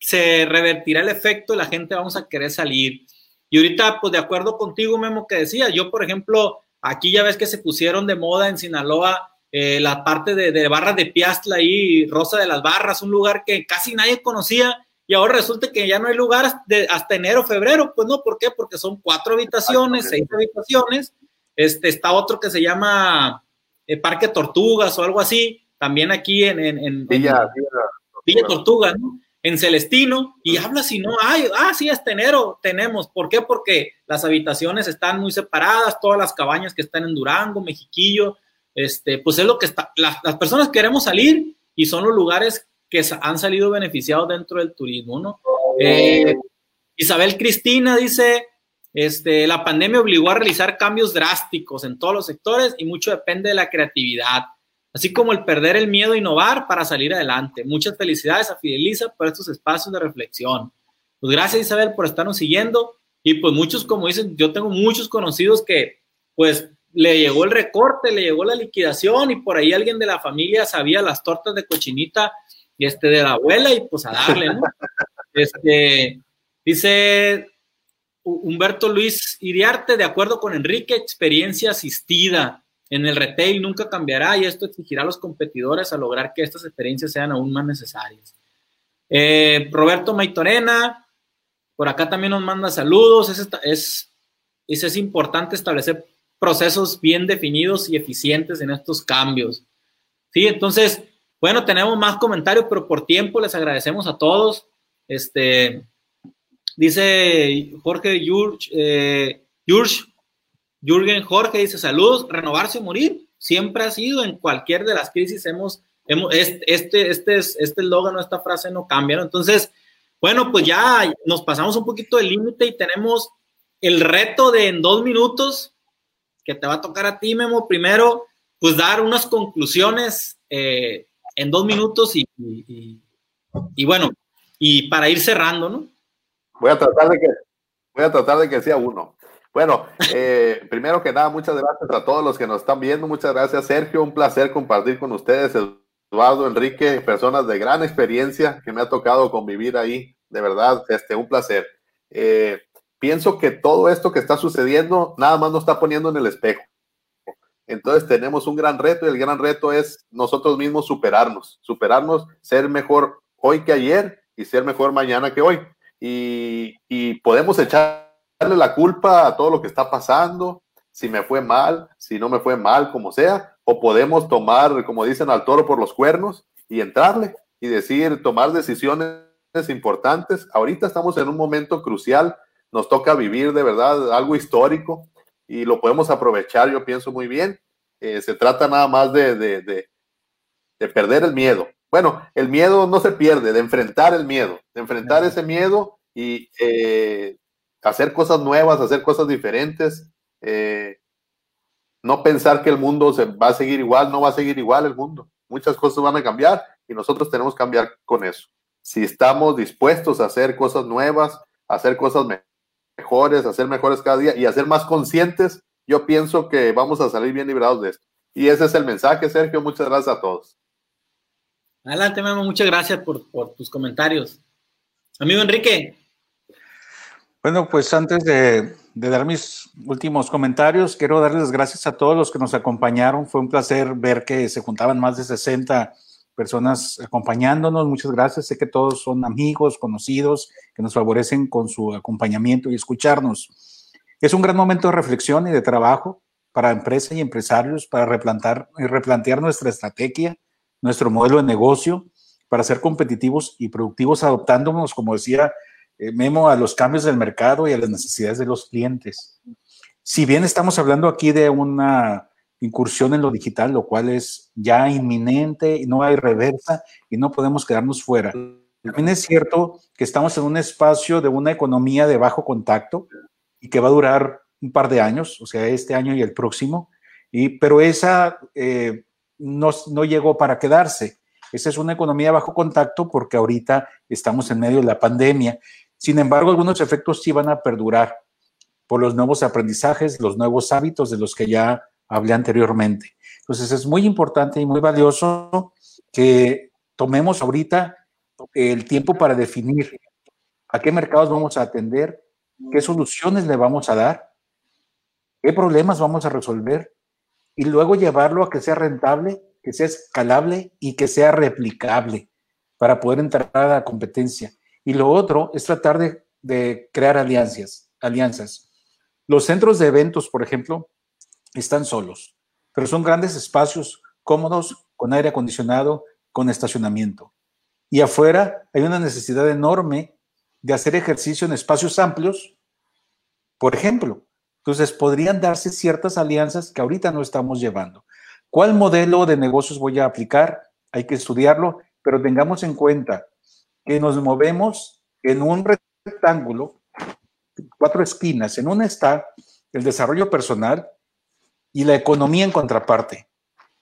S2: se revertirá el efecto y la gente vamos a querer salir. Y ahorita, pues de acuerdo contigo, Memo, que decía, yo, por ejemplo, aquí ya ves que se pusieron de moda en Sinaloa eh, la parte de, de barras de Piastla ahí, Rosa de las Barras, un lugar que casi nadie conocía y ahora resulta que ya no hay lugar hasta enero, febrero, pues no, ¿por qué? Porque son cuatro habitaciones, seis habitaciones, este, está otro que se llama eh, Parque Tortugas o algo así, también aquí en, en, Villa, Tortuga, ¿no? En Celestino, y habla si no hay, ah, sí, hasta enero tenemos, ¿por qué? Porque las habitaciones están muy separadas, todas las cabañas que están en Durango, Mexiquillo, este, pues es lo que está, las, las personas queremos salir y son los lugares que han salido beneficiados dentro del turismo, ¿no? Eh, Isabel Cristina dice, este, la pandemia obligó a realizar cambios drásticos en todos los sectores y mucho depende de la creatividad, así como el perder el miedo a innovar para salir adelante. Muchas felicidades a Fideliza por estos espacios de reflexión. Pues gracias Isabel por estarnos siguiendo. Y pues muchos, como dicen, yo tengo muchos conocidos que pues le llegó el recorte, le llegó la liquidación y por ahí alguien de la familia sabía las tortas de cochinita y este de la abuela y pues a darle, ¿no? Este, dice Humberto Luis Iriarte, de acuerdo con Enrique, experiencia asistida en el retail nunca cambiará y esto exigirá a los competidores a lograr que estas experiencias sean aún más necesarias. Eh, Roberto Maitorena, por acá también nos manda saludos. Es, es, es importante establecer procesos bien definidos y eficientes en estos cambios. Sí, entonces, bueno, tenemos más comentarios, pero por tiempo les agradecemos a todos. Este, dice Jorge Jurge, eh, Jürgen Jorge dice saludos, renovarse o morir. Siempre ha sido en cualquier de las crisis hemos, hemos este, este, este, eslogan esta frase no cambia. Entonces, bueno, pues ya nos pasamos un poquito del límite y tenemos el reto de en dos minutos que te va a tocar a ti, Memo, primero, pues dar unas conclusiones eh, en dos minutos y, y, bueno, y para ir cerrando, ¿no?
S4: Voy a tratar de que, voy a tratar de que sea uno. Bueno, eh, primero que nada, muchas gracias a todos los que nos están viendo. Muchas gracias, Sergio. Un placer compartir con ustedes, Eduardo, Enrique, personas de gran experiencia que me ha tocado convivir ahí. De verdad, este, un placer. Eh, pienso que todo esto que está sucediendo nada más nos está poniendo en el espejo. Entonces tenemos un gran reto y el gran reto es nosotros mismos superarnos, superarnos, ser mejor hoy que ayer y ser mejor mañana que hoy. Y, podemos echarle la culpa a todo lo que está pasando, si me fue mal, si no me fue mal, como sea, o podemos tomar, como dicen, al toro por los cuernos y entrarle y decir, tomar decisiones importantes. Ahorita estamos en un momento crucial nos toca vivir de verdad algo histórico y lo podemos aprovechar, yo pienso muy bien. Eh, se trata nada más de, de, perder el miedo. Bueno, el miedo no se pierde, de enfrentar el miedo, de enfrentar ese miedo y eh, hacer cosas nuevas, hacer cosas diferentes. Eh, no pensar que el mundo se va a seguir igual, no va a seguir igual el mundo. Muchas cosas van a cambiar y nosotros tenemos que cambiar con eso. Si estamos dispuestos a hacer cosas nuevas, a hacer cosas mejores, mejores, hacer mejores cada día y hacer más conscientes, yo pienso que vamos a salir bien librados de esto. Y ese es el mensaje, Sergio. Muchas gracias a todos.
S2: Adelante, Memo. Muchas gracias por, tus comentarios. Amigo Enrique.
S1: Bueno, pues antes de, dar mis últimos comentarios, quiero darles gracias a todos los que nos acompañaron. Fue un placer ver que se juntaban más de 60 personas acompañándonos. Muchas gracias. Sé que todos son amigos, conocidos, que nos favorecen con su acompañamiento y escucharnos. Es un gran momento de reflexión y de trabajo para empresas y empresarios, para replantar replantear nuestra estrategia, nuestro modelo de negocio, para ser competitivos y productivos, adoptándonos, como decía Memo, a los cambios del mercado y a las necesidades de los clientes. Si bien estamos hablando aquí de una incursión en lo digital, lo cual es ya inminente, y no hay reversa y no podemos quedarnos fuera. También es cierto que estamos en un espacio de una economía de bajo contacto y que va a durar un par de años, o sea, este año y el próximo, y, pero esa eh, no, no llegó para quedarse. Esa es una economía de bajo contacto porque ahorita estamos en medio de la pandemia. Sin embargo, algunos efectos sí van a perdurar por los nuevos aprendizajes, los nuevos hábitos de los que ya hablé anteriormente. Entonces es muy importante y muy valioso que tomemos ahorita el tiempo para definir a qué mercados vamos a atender, qué soluciones le vamos a dar, qué problemas vamos a resolver y luego llevarlo a que sea rentable, que sea escalable y que sea replicable para poder entrar a la competencia. Y lo otro es tratar de, crear alianzas, alianzas. Los centros de eventos, por ejemplo, están solos, pero son grandes espacios cómodos, con aire acondicionado, con estacionamiento. Y afuera hay una necesidad enorme de hacer ejercicio en espacios amplios, por ejemplo. Entonces, podrían darse ciertas alianzas que ahorita no estamos llevando. ¿Cuál modelo de negocios voy a aplicar? Hay que estudiarlo, pero tengamos en cuenta que nos movemos en un rectángulo, cuatro esquinas. En una está el desarrollo personal, y la economía en contraparte.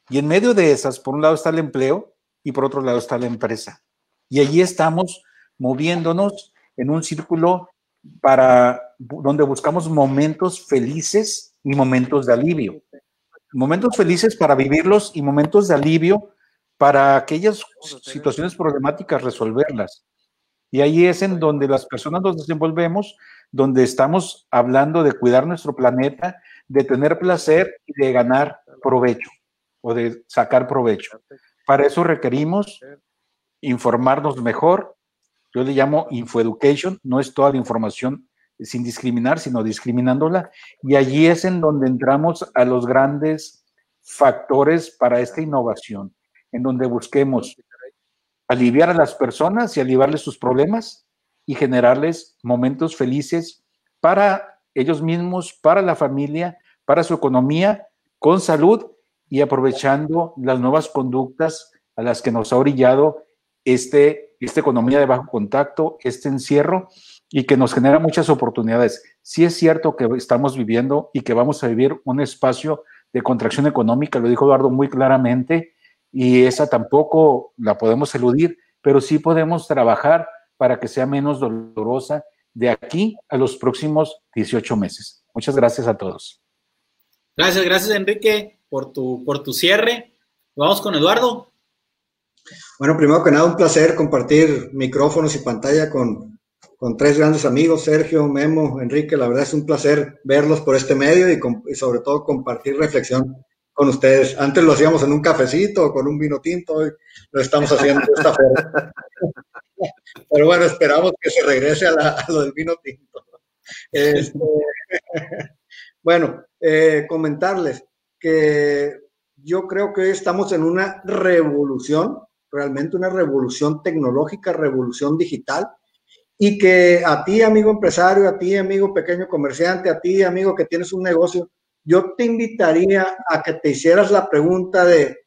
S1: Y en medio de esas, por un lado está el empleo y por otro lado está la empresa. Y allí estamos moviéndonos en un círculo para donde buscamos momentos felices y momentos de alivio. Momentos felices para vivirlos y momentos de alivio para aquellas situaciones problemáticas resolverlas. Y ahí es en donde las personas nos desenvolvemos, donde estamos hablando de cuidar nuestro planeta, de tener placer y de ganar provecho o de sacar provecho. Para eso requerimos informarnos mejor. Yo le llamo infoeducation, no es toda la información sin discriminar, sino discriminándola. Y allí es en donde entramos a los grandes factores para esta innovación, en donde busquemos aliviar a las personas y aliviarles sus problemas y generarles momentos felices para ellos mismos, para la familia, para su economía, con salud y aprovechando las nuevas conductas a las que nos ha orillado este, esta economía de bajo contacto, este encierro y que nos genera muchas oportunidades. Sí es cierto que estamos viviendo y que vamos a vivir un espacio de contracción económica, lo dijo Eduardo muy claramente, y esa tampoco la podemos eludir, pero sí podemos trabajar para que sea menos dolorosa de aquí a los próximos 18 meses. Muchas gracias a todos.
S2: Gracias, gracias Enrique por tu, por tu cierre. Vamos con Eduardo.
S3: Bueno, primero que nada, un placer compartir micrófonos y pantalla con, con tres grandes amigos, Sergio, Memo, Enrique. La verdad es un placer verlos por este medio y, sobre todo compartir reflexión con ustedes. Antes lo hacíamos en un cafecito con un vino tinto, hoy lo estamos haciendo de esta forma. Pero bueno, esperamos que se regrese a, lo del vino tinto. Este, bueno, eh, comentarles, que yo creo que hoy estamos en una revolución, realmente una revolución tecnológica, revolución digital, y que a ti, amigo empresario, a ti, amigo pequeño comerciante, a ti, amigo que tienes un negocio, yo te invitaría a que te hicieras la pregunta de,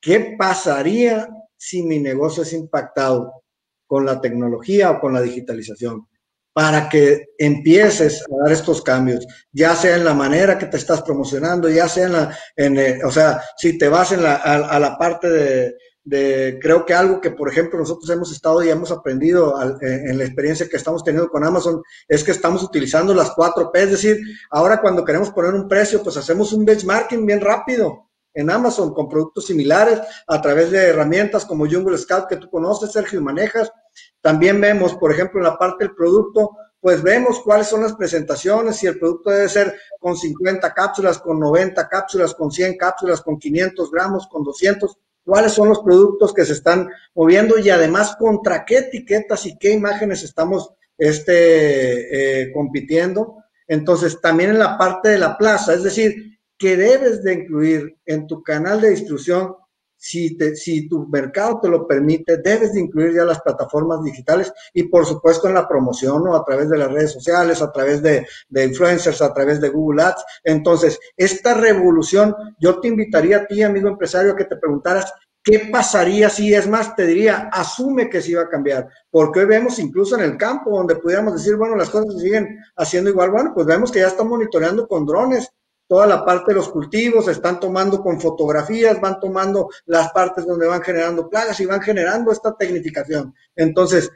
S3: ¿qué pasaría si mi negocio es impactado con la tecnología o con la digitalización? para que empieces a dar estos cambios, ya sea en la manera que te estás promocionando, ya sea en la, en, eh, o sea, si te vas en la, a, la parte de, de, creo que algo que, por ejemplo, nosotros hemos estado y hemos aprendido eh, en la experiencia que estamos teniendo con Amazon, es que estamos utilizando las cuatro P, es decir, ahora cuando queremos poner un precio, pues hacemos un benchmarking bien rápido en Amazon con productos similares a través de herramientas como Jungle Scout que tú conoces, Sergio, y manejas, también vemos, por ejemplo, en la parte del producto, pues vemos cuáles son las presentaciones, si el producto debe ser con 50 cápsulas, con 90 cápsulas, con 100 cápsulas, con 500 gramos, con 200, cuáles son los productos que se están moviendo y además contra qué etiquetas y qué imágenes estamos este, eh, compitiendo. Entonces, también en la parte de la plaza, es decir, que debes de incluir en tu canal de distribución si, te, si tu mercado te lo permite, debes de incluir ya las plataformas digitales y por supuesto en la promoción o a través de las redes sociales, a través de, de influencers, a través de Google Ads. Entonces, esta revolución, yo te invitaría a ti, amigo empresario, a que te preguntaras ¿Qué pasaría si, es más, te diría, asume que se iba a cambiar? Porque hoy vemos incluso en el campo donde pudiéramos decir, bueno, las cosas siguen haciendo igual, bueno, pues vemos que ya están monitoreando con drones toda la parte de los cultivos, están tomando con fotografías, van tomando las partes donde van generando plagas y van generando esta tecnificación. Entonces,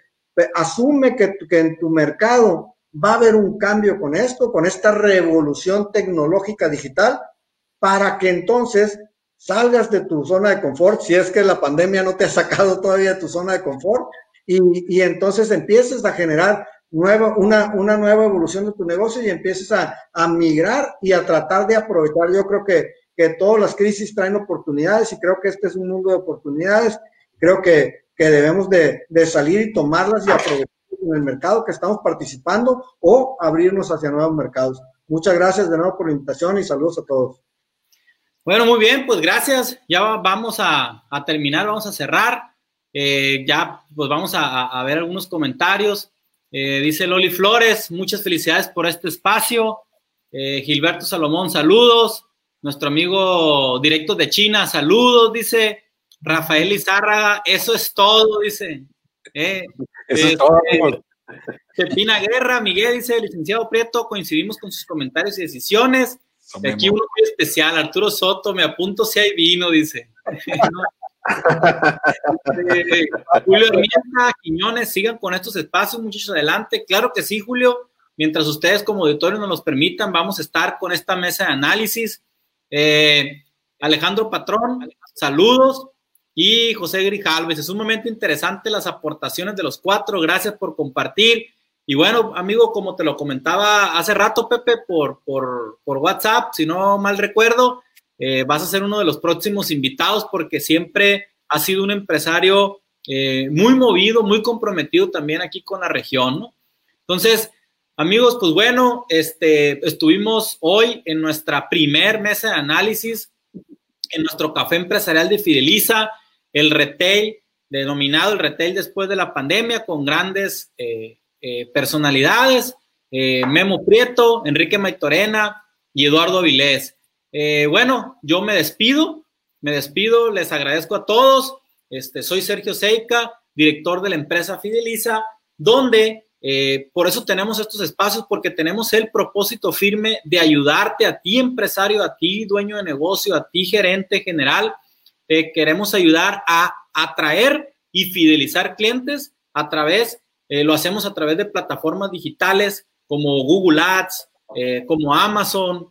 S3: asume que, que en tu mercado va a haber un cambio con esto, con esta revolución tecnológica digital, para que entonces salgas de tu zona de confort, si es que la pandemia no te ha sacado todavía de tu zona de confort, y, y entonces empieces a generar nueva, una, una nueva evolución de tu negocio y empieces a, a, migrar y a tratar de aprovechar. Yo creo que, que todas las crisis traen oportunidades y creo que este es un mundo de oportunidades. Creo que, que debemos de, de salir y tomarlas y aprovechar en el mercado que estamos participando o abrirnos hacia nuevos mercados. Muchas gracias de nuevo por la invitación y saludos a todos.
S2: Bueno, muy bien, pues gracias. Ya vamos a, a terminar, vamos a cerrar. Eh, ya, pues vamos a, a, ver algunos comentarios. Eh, dice Loli Flores, muchas felicidades por este espacio. Eh, Gilberto Salomón, saludos. Nuestro amigo directo de China, saludos, dice. Rafael Izárraga, eso es todo, dice. Eh, eso es todo. Pepina Guerra, Miguel dice, licenciado Prieto, coincidimos con sus comentarios y decisiones. Aquí uno muy especial, Arturo Soto, me apunto si hay vino, dice. Julio Hermienta, Quiñones, sigan con estos espacios, muchachos, adelante. Claro que sí, Julio. mientras ustedes como auditorio nos los permitan, vamos a estar con esta mesa de análisis. Eh, Alejandro Patrón, saludos. Y José Grijalves, es un momento interesante las aportaciones de los cuatro. Gracias por compartir. Y bueno, amigo, como te lo comentaba hace rato, Pepe, por, por, por WhatsApp, si no mal recuerdo, eh, vas a ser uno de los próximos invitados porque siempre has sido un empresario eh, muy movido, muy comprometido también aquí con la región, ¿no? Entonces, amigos, pues bueno, este, estuvimos hoy en nuestra primer mesa de análisis en nuestro café empresarial de Fideliza, el retail, denominado el retail después de la pandemia, con grandes eh, eh, personalidades, eh, Memo Prieto, Enrique Maitorena y Eduardo Vilés. Bueno, yo me despido, me despido, les agradezco a todos. Este, soy Sergio Seica, director de la empresa Fideliza, donde eh, por eso tenemos estos espacios, porque tenemos el propósito firme de ayudarte a ti, empresario, a ti, dueño de negocio, a ti, gerente general. queremos ayudar a atraer y fidelizar clientes a través, eh, lo hacemos a través de plataformas digitales como Google Ads, eh, como Amazon,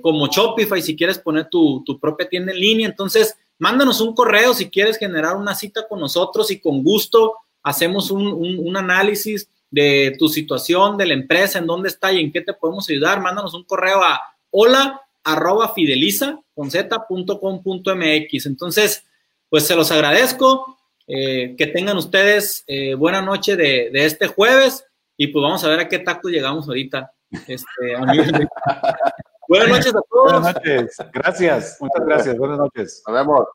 S2: como Shopify, si quieres poner tu, tu propia tienda en línea. Entonces, mándanos un correo si quieres generar una cita con nosotros y con gusto hacemos un, un, análisis de tu situación, de la empresa, en dónde está y en qué te podemos ayudar, mándanos un correo a hola arroba fideliza con z.com.mx. Entonces, pues se los agradezco. Eh, que tengan ustedes eh, buena noche de, este jueves y pues vamos a ver a qué taco llegamos ahorita. Este, buenas noches a todos.
S1: Buenas noches. Gracias. Muchas gracias. Buenas noches.
S4: Nos vemos.